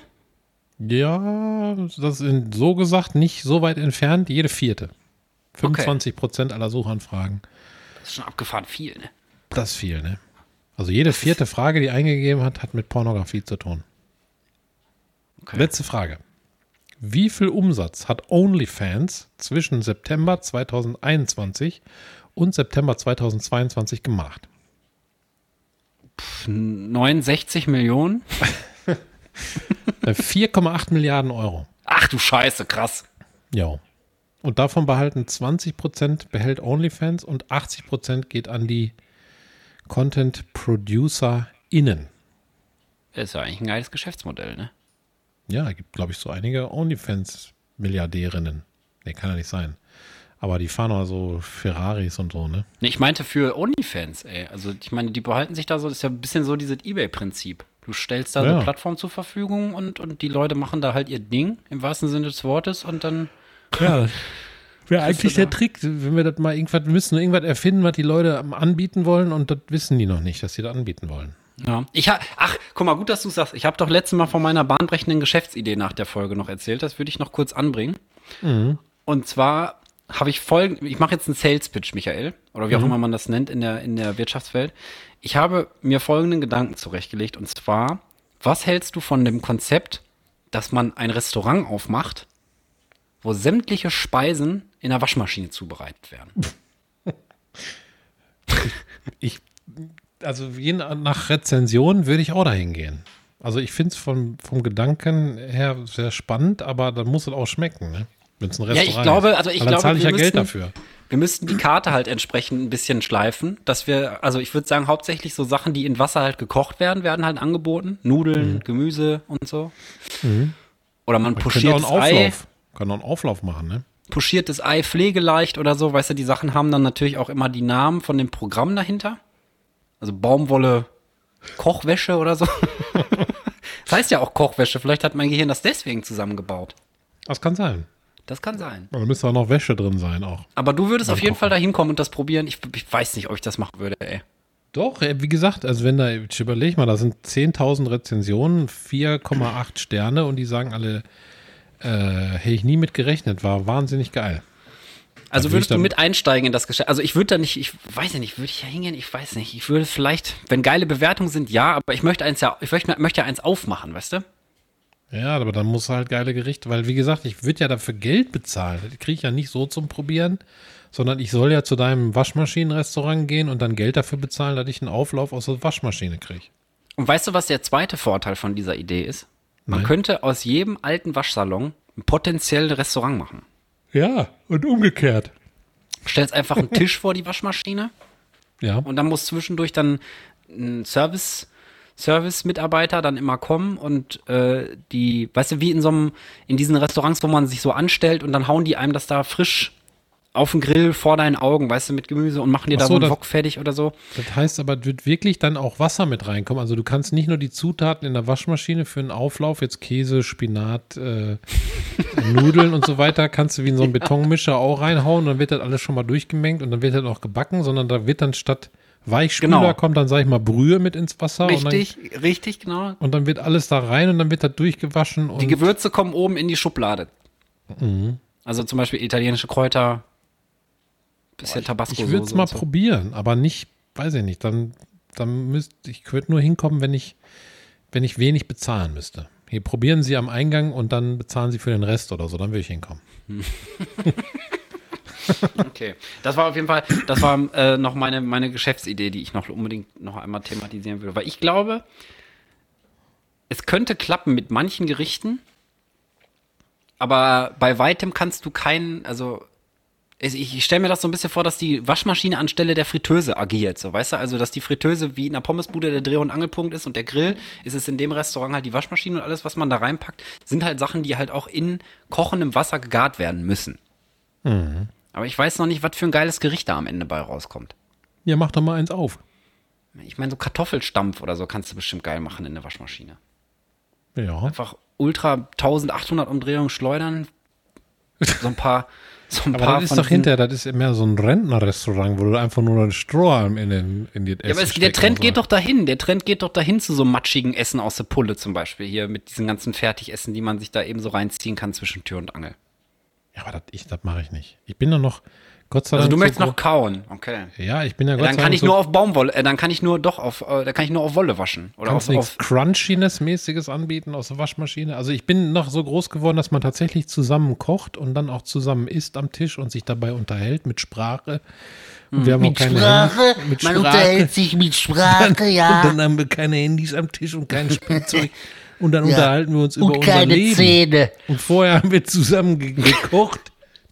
Ja, das sind so gesagt nicht so weit entfernt, jede vierte. 25 Prozent aller Suchanfragen. Das ist schon abgefahren viel, ne? Das ist viel, ne? Also jede vierte Frage, die eingegeben hat, hat mit Pornografie zu tun. Okay. Letzte Frage. Wie viel Umsatz hat OnlyFans zwischen September 2021 und September 2022 gemacht? 69 Millionen? Äh, 4,8 Milliarden Euro. Ach du Scheiße, krass. Ja. Und davon behalten 20% behält OnlyFans und 80% geht an die Content Producer innen. Ist ja eigentlich ein geiles Geschäftsmodell, ne? Ja, gibt, glaube ich, so einige OnlyFans-Milliardärinnen. Nee, kann ja nicht sein. Aber die fahren auch so Ferraris und so, ne? Nee, ich meinte für OnlyFans, ey. Also ich meine, die behalten sich da so, das ist ja ein bisschen so dieses Ebay-Prinzip. Du stellst da Ja. eine Plattform zur Verfügung und, und die Leute machen da halt ihr Ding, im wahrsten Sinne des Wortes, und dann. Ja, wäre eigentlich der Trick, wenn wir das mal irgendwas, wir müssen irgendwas erfinden, was die Leute anbieten wollen und das wissen die noch nicht, dass sie das anbieten wollen. Ja. Ich ha Ach, guck mal, gut, dass du sagst. Ich habe doch letztes Mal von meiner bahnbrechenden Geschäftsidee nach der Folge noch erzählt. Das würde ich noch kurz anbringen. Und zwar habe ich folgend, ich mache jetzt einen Sales Pitch, Michael, oder wie auch immer man das nennt in der, in der Wirtschaftswelt. Ich habe mir folgenden Gedanken zurechtgelegt und zwar, was hältst du von dem Konzept, dass man ein Restaurant aufmacht, wo sämtliche Speisen in der Waschmaschine zubereitet werden? Ich, also je nach Rezension würde ich auch dahin gehen. Also ich finde es vom, vom Gedanken her sehr spannend, aber dann muss es auch schmecken, ne? Wenn es ein Ja, Restaurant ich glaube, ist. also ich glaube, zahle ich wir ja Geld müssten- dafür. Wir müssten die Karte halt entsprechend ein bisschen schleifen, dass wir, also ich würde sagen, hauptsächlich so Sachen, die in Wasser halt gekocht werden, werden halt angeboten. Nudeln, Gemüse und so. Oder man Mhm. Könnte auch einen Ei, Auflauf. Kann auch einen Auflauf machen, ne? Pochiertes Ei pflegeleicht oder so. Weißt du, die Sachen haben dann natürlich auch immer die Namen von dem Programm dahinter. Also Baumwolle, Kochwäsche oder so. das heißt ja auch Kochwäsche. Vielleicht hat mein Gehirn das deswegen zusammengebaut. Das kann sein. Das kann sein. Aber da müsste auch noch Wäsche drin sein auch. Aber du würdest auf jeden kochen. Fall dahin kommen und das probieren. Ich, ich weiß nicht, ob ich das machen würde, ey. Doch, wie gesagt, also wenn da, ich überleg mal, da sind 10.000 Rezensionen, 4,8 Sterne und die sagen alle, äh, hätte ich nie mit gerechnet, war wahnsinnig geil. Also würdest du mit einsteigen in das Geschäft? Also ich würde da nicht, ich weiß ja nicht, würde ich ja hingehen? Ich weiß nicht. Ich würde vielleicht, wenn geile Bewertungen sind, ja, aber ich möchte eins ja, ich möchte, möchte ja eins aufmachen, weißt du? Ja, aber dann muss halt geile Gerichte, weil wie gesagt, ich würde ja dafür Geld bezahlen. Das kriege ich ja nicht so zum Probieren, sondern ich soll ja zu deinem Waschmaschinenrestaurant gehen und dann Geld dafür bezahlen, dass ich einen Auflauf aus der Waschmaschine kriege. Und weißt du, was der zweite Vorteil von dieser Idee ist? Man Nein. könnte aus jedem alten Waschsalon ein potenzielles Restaurant machen. Ja, und umgekehrt. Stellst einfach einen Tisch vor die Waschmaschine Ja, und dann muss zwischendurch dann ein Service, Service-Mitarbeiter dann immer kommen und äh, die, weißt du, wie in so einem, in diesen Restaurants, wo man sich so anstellt und dann hauen die einem das da frisch auf den Grill vor deinen Augen, weißt du, mit Gemüse und machen dir Ach da so, so einen das- Wok fertig oder so. das heißt aber, es wird wirklich dann auch Wasser mit reinkommen. Also du kannst nicht nur die Zutaten in der Waschmaschine für einen Auflauf, jetzt Käse, Spinat, äh, Nudeln und so weiter, kannst du wie in so einen Betonmischer auch reinhauen, dann wird das alles schon mal durchgemengt und dann wird das auch gebacken, sondern da wird dann statt Weichspüler Genau. kommt dann, sag ich mal, Brühe mit ins Wasser. Richtig, richtig, genau. Und dann, dann wird alles da rein und dann wird das durchgewaschen. Und Die Gewürze kommen oben in die Schublade. Mhm. Also zum Beispiel italienische Kräuter, bisschen Tabasco. ich würde es mal probieren, aber nicht, weiß ich nicht, dann, dann müsste ich würde nur hinkommen, wenn ich, wenn ich wenig bezahlen müsste. Hier probieren Sie am Eingang und dann bezahlen Sie für den Rest oder so, dann würde ich hinkommen. Okay, das war auf jeden Fall, das war äh, noch meine, meine Geschäftsidee, die ich noch unbedingt noch einmal thematisieren würde. Weil ich glaube, es könnte klappen mit manchen Gerichten, aber bei weitem kannst du keinen, also ich, stelle mir das so ein bisschen vor, dass die Waschmaschine anstelle der Fritteuse agiert, so weißt du, also dass die Fritteuse wie in der Pommesbude der Dreh- und Angelpunkt ist und der Grill ist es in dem Restaurant halt die Waschmaschine und alles, was man da reinpackt, sind halt Sachen, die halt auch in kochendem Wasser gegart werden müssen. Aber ich weiß noch nicht, was für ein geiles Gericht da am Ende bei rauskommt. Ja, mach doch mal eins auf. Ich meine, so Kartoffelstampf oder so kannst du bestimmt geil machen in der Waschmaschine. Ja. Einfach ultra 1800 Umdrehungen schleudern. So ein paar, so Aber das ist doch hinterher, das ist mehr so ein Rentnerrestaurant, wo du einfach nur einen Strohhalm in, den, in die Ja, aber es, der Trend geht doch dahin. Der Trend geht doch dahin zu so matschigen Essen aus der Pulle zum Beispiel. Hier mit diesen ganzen Fertigessen, die man sich da eben so reinziehen kann zwischen Tür und Angel. Ja, aber das, ich, das mache ich nicht. Ich bin doch noch Gott sei Also Dank. du so möchtest gro- noch kauen, okay. Ja, ich bin ja Ja, Gott dann sei kann Dank ich so nur auf Baumwolle, äh, dann kann ich nur doch auf, äh, da kann ich nur auf Wolle waschen. Oder Kannst auf, du auf Crunchiness-mäßiges anbieten aus der Waschmaschine? Also ich bin noch so groß geworden, dass man tatsächlich zusammen kocht und dann auch zusammen isst am Tisch und sich dabei unterhält mit Sprache. Und wir haben auch Mit keine Sprache, Handys, mit man Sprache. unterhält sich mit Sprache, ja. Und dann haben wir keine Handys am Tisch und kein Spielzeug. Und dann Ja. unterhalten wir uns über Und unser keine Leben. Zähne. Und vorher haben wir zusammen ge gekocht.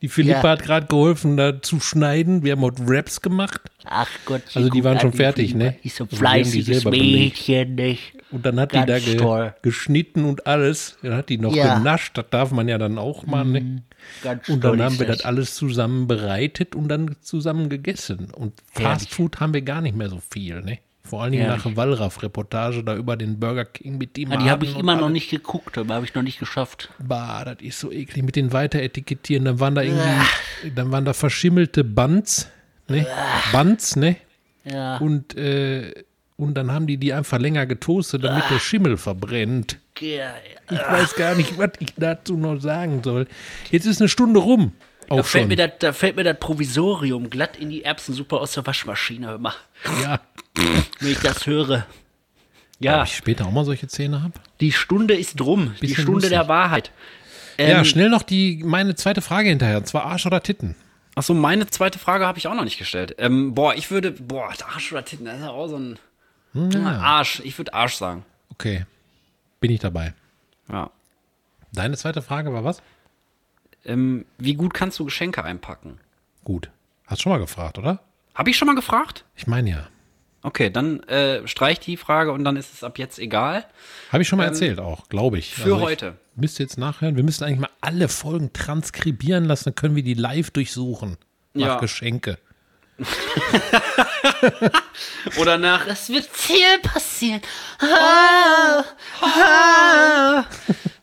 Die Philippa Ja. hat gerade geholfen, da zu schneiden. Wir haben heute Raps gemacht. Ach Gott. Also die waren schon die fertig, Flieder. ne? Ist so Also fleißiges. Mädchen, nicht? Und dann hat Ganz die da ge toll. geschnitten und alles. Dann hat die noch Ja. Mhm. genascht. Das darf man ja dann auch mal. Ne? Ganz Und dann haben wir das alles zusammen bereitet und dann zusammen gegessen. Und. Fast Food haben wir gar nicht mehr so viel. Ne? Vor allen Dingen Herrlich. nach Wallraff-Reportage da über den Burger King mit dem Ja, die habe ich immer noch nicht geguckt, aber habe ich noch nicht geschafft. Bah, das ist so eklig mit den Weiteretikettieren. Dann waren da irgendwie, dann waren da verschimmelte Buns, ne? Buns, ne? Ja. Und, äh, und dann haben die die einfach länger getoastet, damit der Schimmel verbrennt. Ja, Ich weiß gar nicht, was ich dazu noch sagen soll. Jetzt ist eine Stunde rum. Da Auch fällt, schon. mir das, da fällt mir das Provisorium glatt in die Erbsensuppe aus der Waschmaschine. Mal, Ja. wenn ich das höre. Ob Ja, ich später auch mal solche Zähne habe? die Stunde ist drum. Die Stunde lustig. der Wahrheit. Ähm, ja, schnell noch die, meine zweite Frage hinterher. Und zwar Arsch oder Titten? Achso, meine zweite Frage habe ich auch noch nicht gestellt. Ähm, boah, ich würde, boah, Arsch oder Titten, das ist ja auch so ein Arsch. Ich würde Arsch sagen. Okay. Bin ich dabei. Ja. Deine zweite Frage war was? Ähm, wie gut kannst du Geschenke einpacken? Gut. Hast schon mal gefragt, oder? Habe ich schon mal gefragt? Ich meine ja. Okay, dann äh, streich die Frage und dann ist es ab jetzt egal. Habe ich schon mal erzählt auch, glaube ich. für ich heute. Müsste jetzt nachhören. Wir müssen eigentlich mal alle Folgen transkribieren lassen, dann können wir die live durchsuchen. Nach Ja. Geschenke. Oder nach. Es wird viel passieren.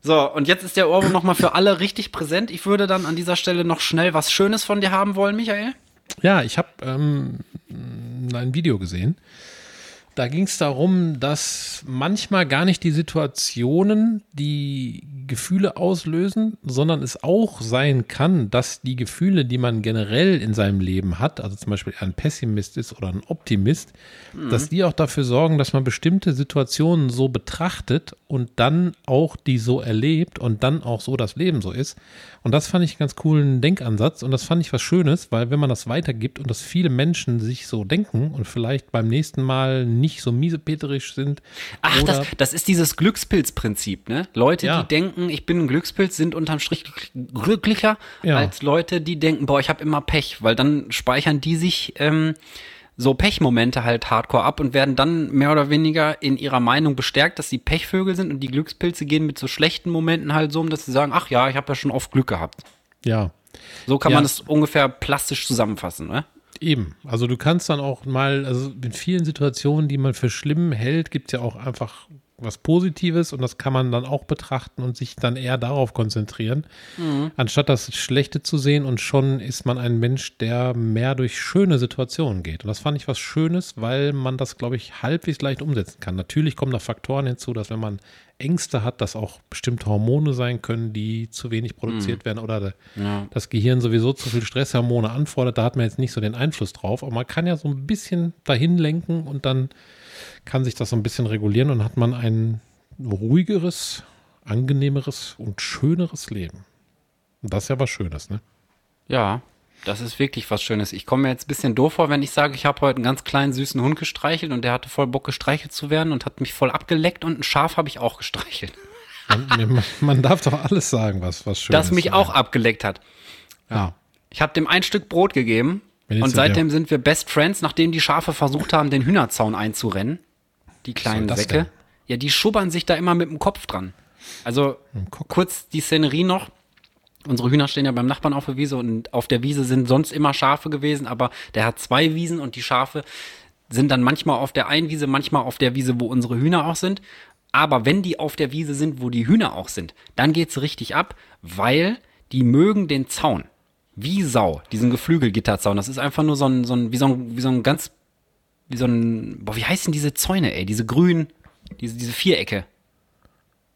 So, und jetzt ist der Ohrwurm nochmal für alle richtig präsent. Ich würde dann an dieser Stelle noch schnell was Schönes von dir haben wollen, Michael. Ja, ich habe ähm, ein Video gesehen. Da ging es darum, dass manchmal gar nicht die Situationen die Gefühle auslösen, sondern es auch sein kann, dass die Gefühle, die man generell in seinem Leben hat, also zum Beispiel ein Pessimist ist oder ein Optimist, dass die auch dafür sorgen, dass man bestimmte Situationen so betrachtet und dann auch die so erlebt und dann auch so das Leben so ist. Und das fand ich einen ganz coolen Denkansatz und das fand ich was Schönes, weil wenn man das weitergibt und dass viele Menschen sich so denken und vielleicht beim nächsten Mal nicht so miesepeterisch sind. Ach, das, das ist dieses Glückspilzprinzip, ne? Leute, Ja. die denken, ich bin ein Glückspilz, sind unterm Strich glücklicher Ja. als Leute, die denken, boah, ich habe immer Pech, weil dann speichern die sich ähm, so Pechmomente halt hardcore ab und werden dann mehr oder weniger in ihrer Meinung bestärkt, dass sie Pechvögel sind und die Glückspilze gehen mit so schlechten Momenten halt so um, dass sie sagen, ach ja, ich habe ja schon oft Glück gehabt. ja, So kann Ja. man das ungefähr plastisch zusammenfassen, ne? Eben. Also du kannst dann auch mal, also in vielen Situationen, die man für schlimm hält, gibt es ja auch einfach was Positives und das kann man dann auch betrachten und sich dann eher darauf konzentrieren, anstatt das Schlechte zu sehen und schon ist man ein Mensch, der mehr durch schöne Situationen geht. Und das fand ich was Schönes, weil man das, glaube ich, halbwegs leicht umsetzen kann. Natürlich kommen da Faktoren hinzu, dass wenn man Ängste hat, dass auch bestimmte Hormone sein können, die zu wenig produziert werden oder das Gehirn sowieso zu viel Stresshormone anfordert. Da hat man jetzt nicht so den Einfluss drauf, aber man kann ja so ein bisschen dahin lenken und dann kann sich das so ein bisschen regulieren und hat man ein ruhigeres, angenehmeres und schöneres Leben. Und das ist ja was Schönes, ne? Ja, das ist wirklich was Schönes. Ich komme mir jetzt ein bisschen doof vor, wenn ich sage, ich habe heute einen ganz kleinen süßen Hund gestreichelt und der hatte voll Bock gestreichelt zu werden und hat mich voll abgeleckt und ein Schaf habe ich auch gestreichelt, Man, man darf doch alles sagen, was, was Schönes das mich ist. auch abgeleckt hat. Ja. Ich habe dem ein Stück Brot gegeben und seitdem sind wir Best Friends, nachdem die Schafe versucht haben, den Hühnerzaun einzurennen. Die kleinen Säcke. denn? Ja, die schubbern sich da immer mit dem Kopf dran. Also Kopf. kurz die Szenerie noch. Unsere Hühner stehen ja beim Nachbarn auf der Wiese und auf der Wiese sind sonst immer Schafe gewesen, aber der hat zwei Wiesen und die Schafe sind dann manchmal auf der einen Wiese, manchmal auf der Wiese, wo unsere Hühner auch sind. Aber wenn die auf der Wiese sind, wo die Hühner auch sind, dann geht's richtig ab, weil die mögen den Zaun. Wie Sau, diesen Geflügelgitterzaun. Das ist einfach nur so ein, so ein, wie so ein, wie so ein ganz, wie so ein, boah, wie heißen diese Zäune, ey? Diese grünen, diese, diese Vierecke.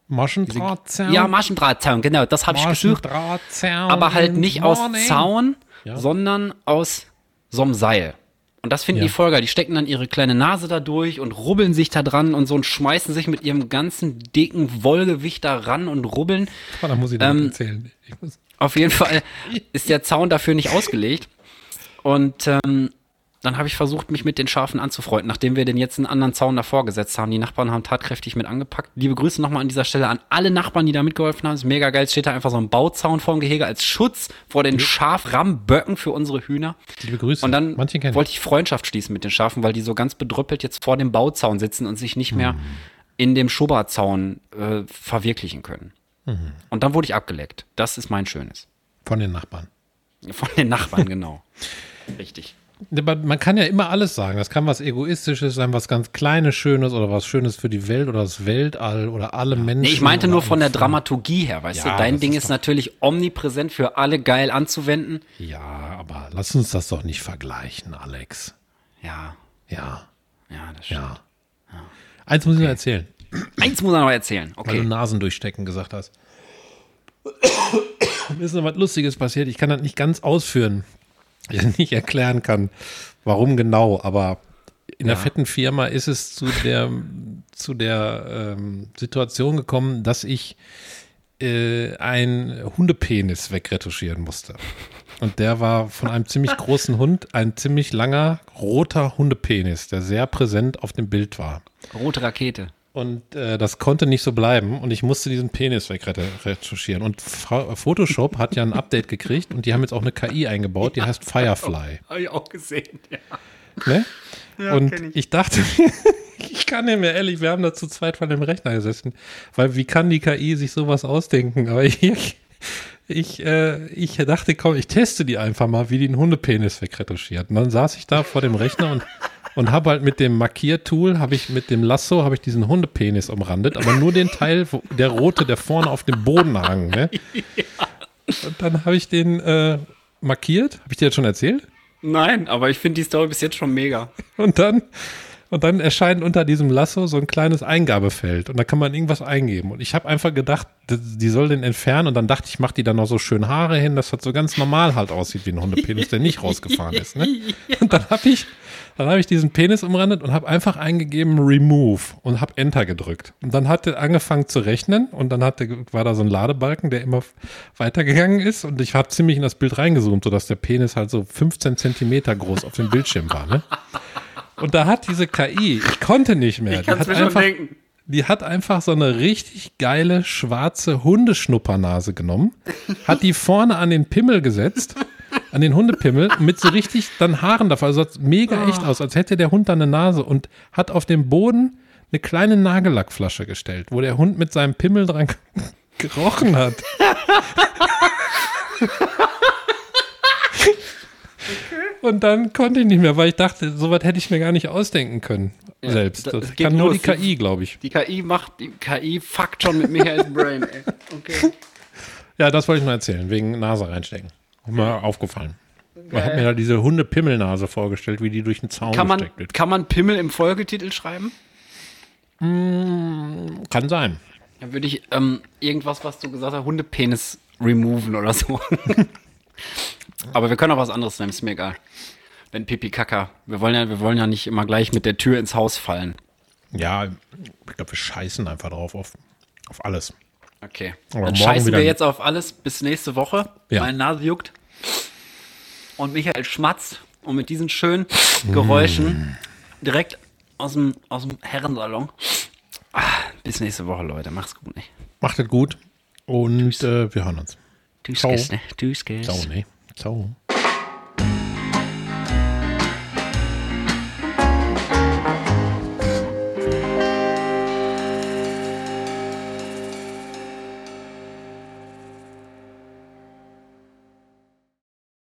Maschendrahtzaun. Ja, Maschendrahtzaun, genau, das habe ich gesucht. Maschendrahtzaun Aber halt nicht aus. Zaun, Ja. sondern aus so einem Seil. Und das finden Ja. die voll geil. Die stecken dann ihre kleine Nase da durch und rubbeln sich da dran und so und schmeißen sich mit ihrem ganzen dicken Wollgewicht da ran und rubbeln. Oh, da muss ich Ähm, erzählen. Ich muss, Auf jeden Fall ist der Zaun dafür nicht ausgelegt. Und ähm, dann habe ich versucht, mich mit den Schafen anzufreunden, nachdem wir den jetzt einen anderen Zaun davor gesetzt haben. Die Nachbarn haben tatkräftig mit angepackt. Liebe Grüße nochmal an dieser Stelle an alle Nachbarn, die da mitgeholfen haben. ist mega geil. Es steht da einfach so ein Bauzaun vorm Gehege als Schutz vor den Schaframböcken für unsere Hühner. liebe Grüße. Und dann wollte ich Freundschaft schließen mit den Schafen, weil die so ganz bedröppelt jetzt vor dem Bauzaun sitzen und sich nicht mehr Mhm. in dem Schubberzaun äh, verwirklichen können. Mhm. Und dann wurde ich abgeleckt. Das ist mein Schönes. von den Nachbarn. Von den Nachbarn, genau. Richtig. Man kann ja immer alles sagen. Das kann was Egoistisches sein, was ganz Kleines, Schönes oder was Schönes für die Welt oder das Weltall oder alle Menschen. Nee, ich meinte nur von der. Dramaturgie her, weißt Ja, du? Dein Ding ist ist natürlich omnipräsent für alle geil anzuwenden. Ja, aber lass uns das doch nicht vergleichen, Alex. Ja, Ja, ja, das stimmt. ja. Eins muss ich noch erzählen, Eins muss er noch erzählen. weil du Okay. Nasen durchstecken gesagt hast. Mir ist noch was Lustiges passiert. Ich kann das nicht ganz ausführen, ich nicht erklären kann, warum genau, aber in der fetten Firma ist es zu der, zu der ähm, Situation gekommen, dass ich äh, ein Hundepenis wegretuschieren musste. Und der war von einem ziemlich großen Hund, ein ziemlich langer, roter Hundepenis, der sehr präsent auf dem Bild war. Rote Rakete. Und äh, das konnte nicht so bleiben und ich musste diesen Penis wegretuschieren. Und Fra- Photoshop hat ja ein Update gekriegt und die haben jetzt auch eine KI eingebaut, die heißt Firefly. Habe ich auch gesehen, ja. Ne? und kenn ich. dachte, ich kann nicht mehr ehrlich, wir haben da zu zweit vor dem Rechner gesessen, weil wie kann die KI sich sowas ausdenken? Aber ich, ich, äh, ich dachte, komm, ich teste die einfach mal, wie die einen Hundepenis wegretuschiert. Und dann saß ich da vor dem Rechner und und habe halt mit dem Markiertool, habe ich mit dem Lasso, habe ich diesen Hundepenis umrandet, aber nur den Teil, wo, der rote, der vorne auf dem Boden hang. Ne? Und dann habe ich den äh, markiert. Habe ich dir jetzt schon erzählt? Nein, aber ich finde die Story bis jetzt schon mega. Und dann, und dann erscheint unter diesem Lasso so ein kleines Eingabefeld und da kann man irgendwas eingeben. Und ich habe einfach gedacht, die soll den entfernen und dann dachte ich, mach die dann noch so schön Haare hin, dass das so ganz normal halt aussieht wie ein Hundepenis, der nicht rausgefahren ist. Ne? Und dann habe ich, dann habe ich diesen Penis umrandet und habe einfach eingegeben Remove und habe Enter gedrückt. Und dann hat er angefangen zu rechnen und dann hatte, war da so ein Ladebalken, der immer weitergegangen ist und ich habe ziemlich in das Bild reingezoomt, sodass der Penis halt so 15 Zentimeter groß auf dem Bildschirm war. Ne? Und da hat diese KI, ich konnte nicht mehr, die hat, einfach, die hat einfach so eine richtig geile schwarze Hundeschnuppernase genommen, hat die vorne an den Pimmel gesetzt, an den Hundepimmel, mit so richtig dann Haaren davor, also sah mega echt aus, als hätte der Hund da eine Nase und hat auf dem Boden eine kleine Nagellackflasche gestellt, wo der Hund mit seinem Pimmel dran gerochen hat. Und dann konnte ich nicht mehr, weil ich dachte, sowas hätte ich mir gar nicht ausdenken können. selbst. das Das kann nur los. die KI, glaube ich. Die KI macht, die KI fuckt schon mit Michaels Brain, ey. Okay. Ja, das wollte ich mal erzähhlen, wegen Nase reinstecken. Mir aufgefallen. Man hat mir da diese Hunde-Pimmelnase vorgestellt, wie die durch den Zaun Kann man, gesteckt wird. kann man Pimmel im Folgetitel schreiben? Kann sein. Dann würde ich ähm, irgendwas, was du gesagt hast, Hundepenis removen oder so. Aber wir können auch was anderes nehmen, ist mir egal. Wenn Pipi Kaka. Wir wollen ja, wir wollen ja nicht immer gleich mit der Tür ins Haus fallen. Ja, ich glaube, wir scheißen einfach drauf auf, auf alles. Okay. Aber Dann scheißen wir jetzt auf alles bis nächste Woche. Ja. Meine Nase juckt. Und Michael schmatzt. Und mit diesen schönen Geräuschen direkt aus dem, aus dem Herrensalon. Ah, bis nächste Woche, Leute. Macht's gut, ne? Macht es gut und äh, wir hören uns. Tschüss, Ciao. Gäste. Tschüss. Ciao, ne? Ciao.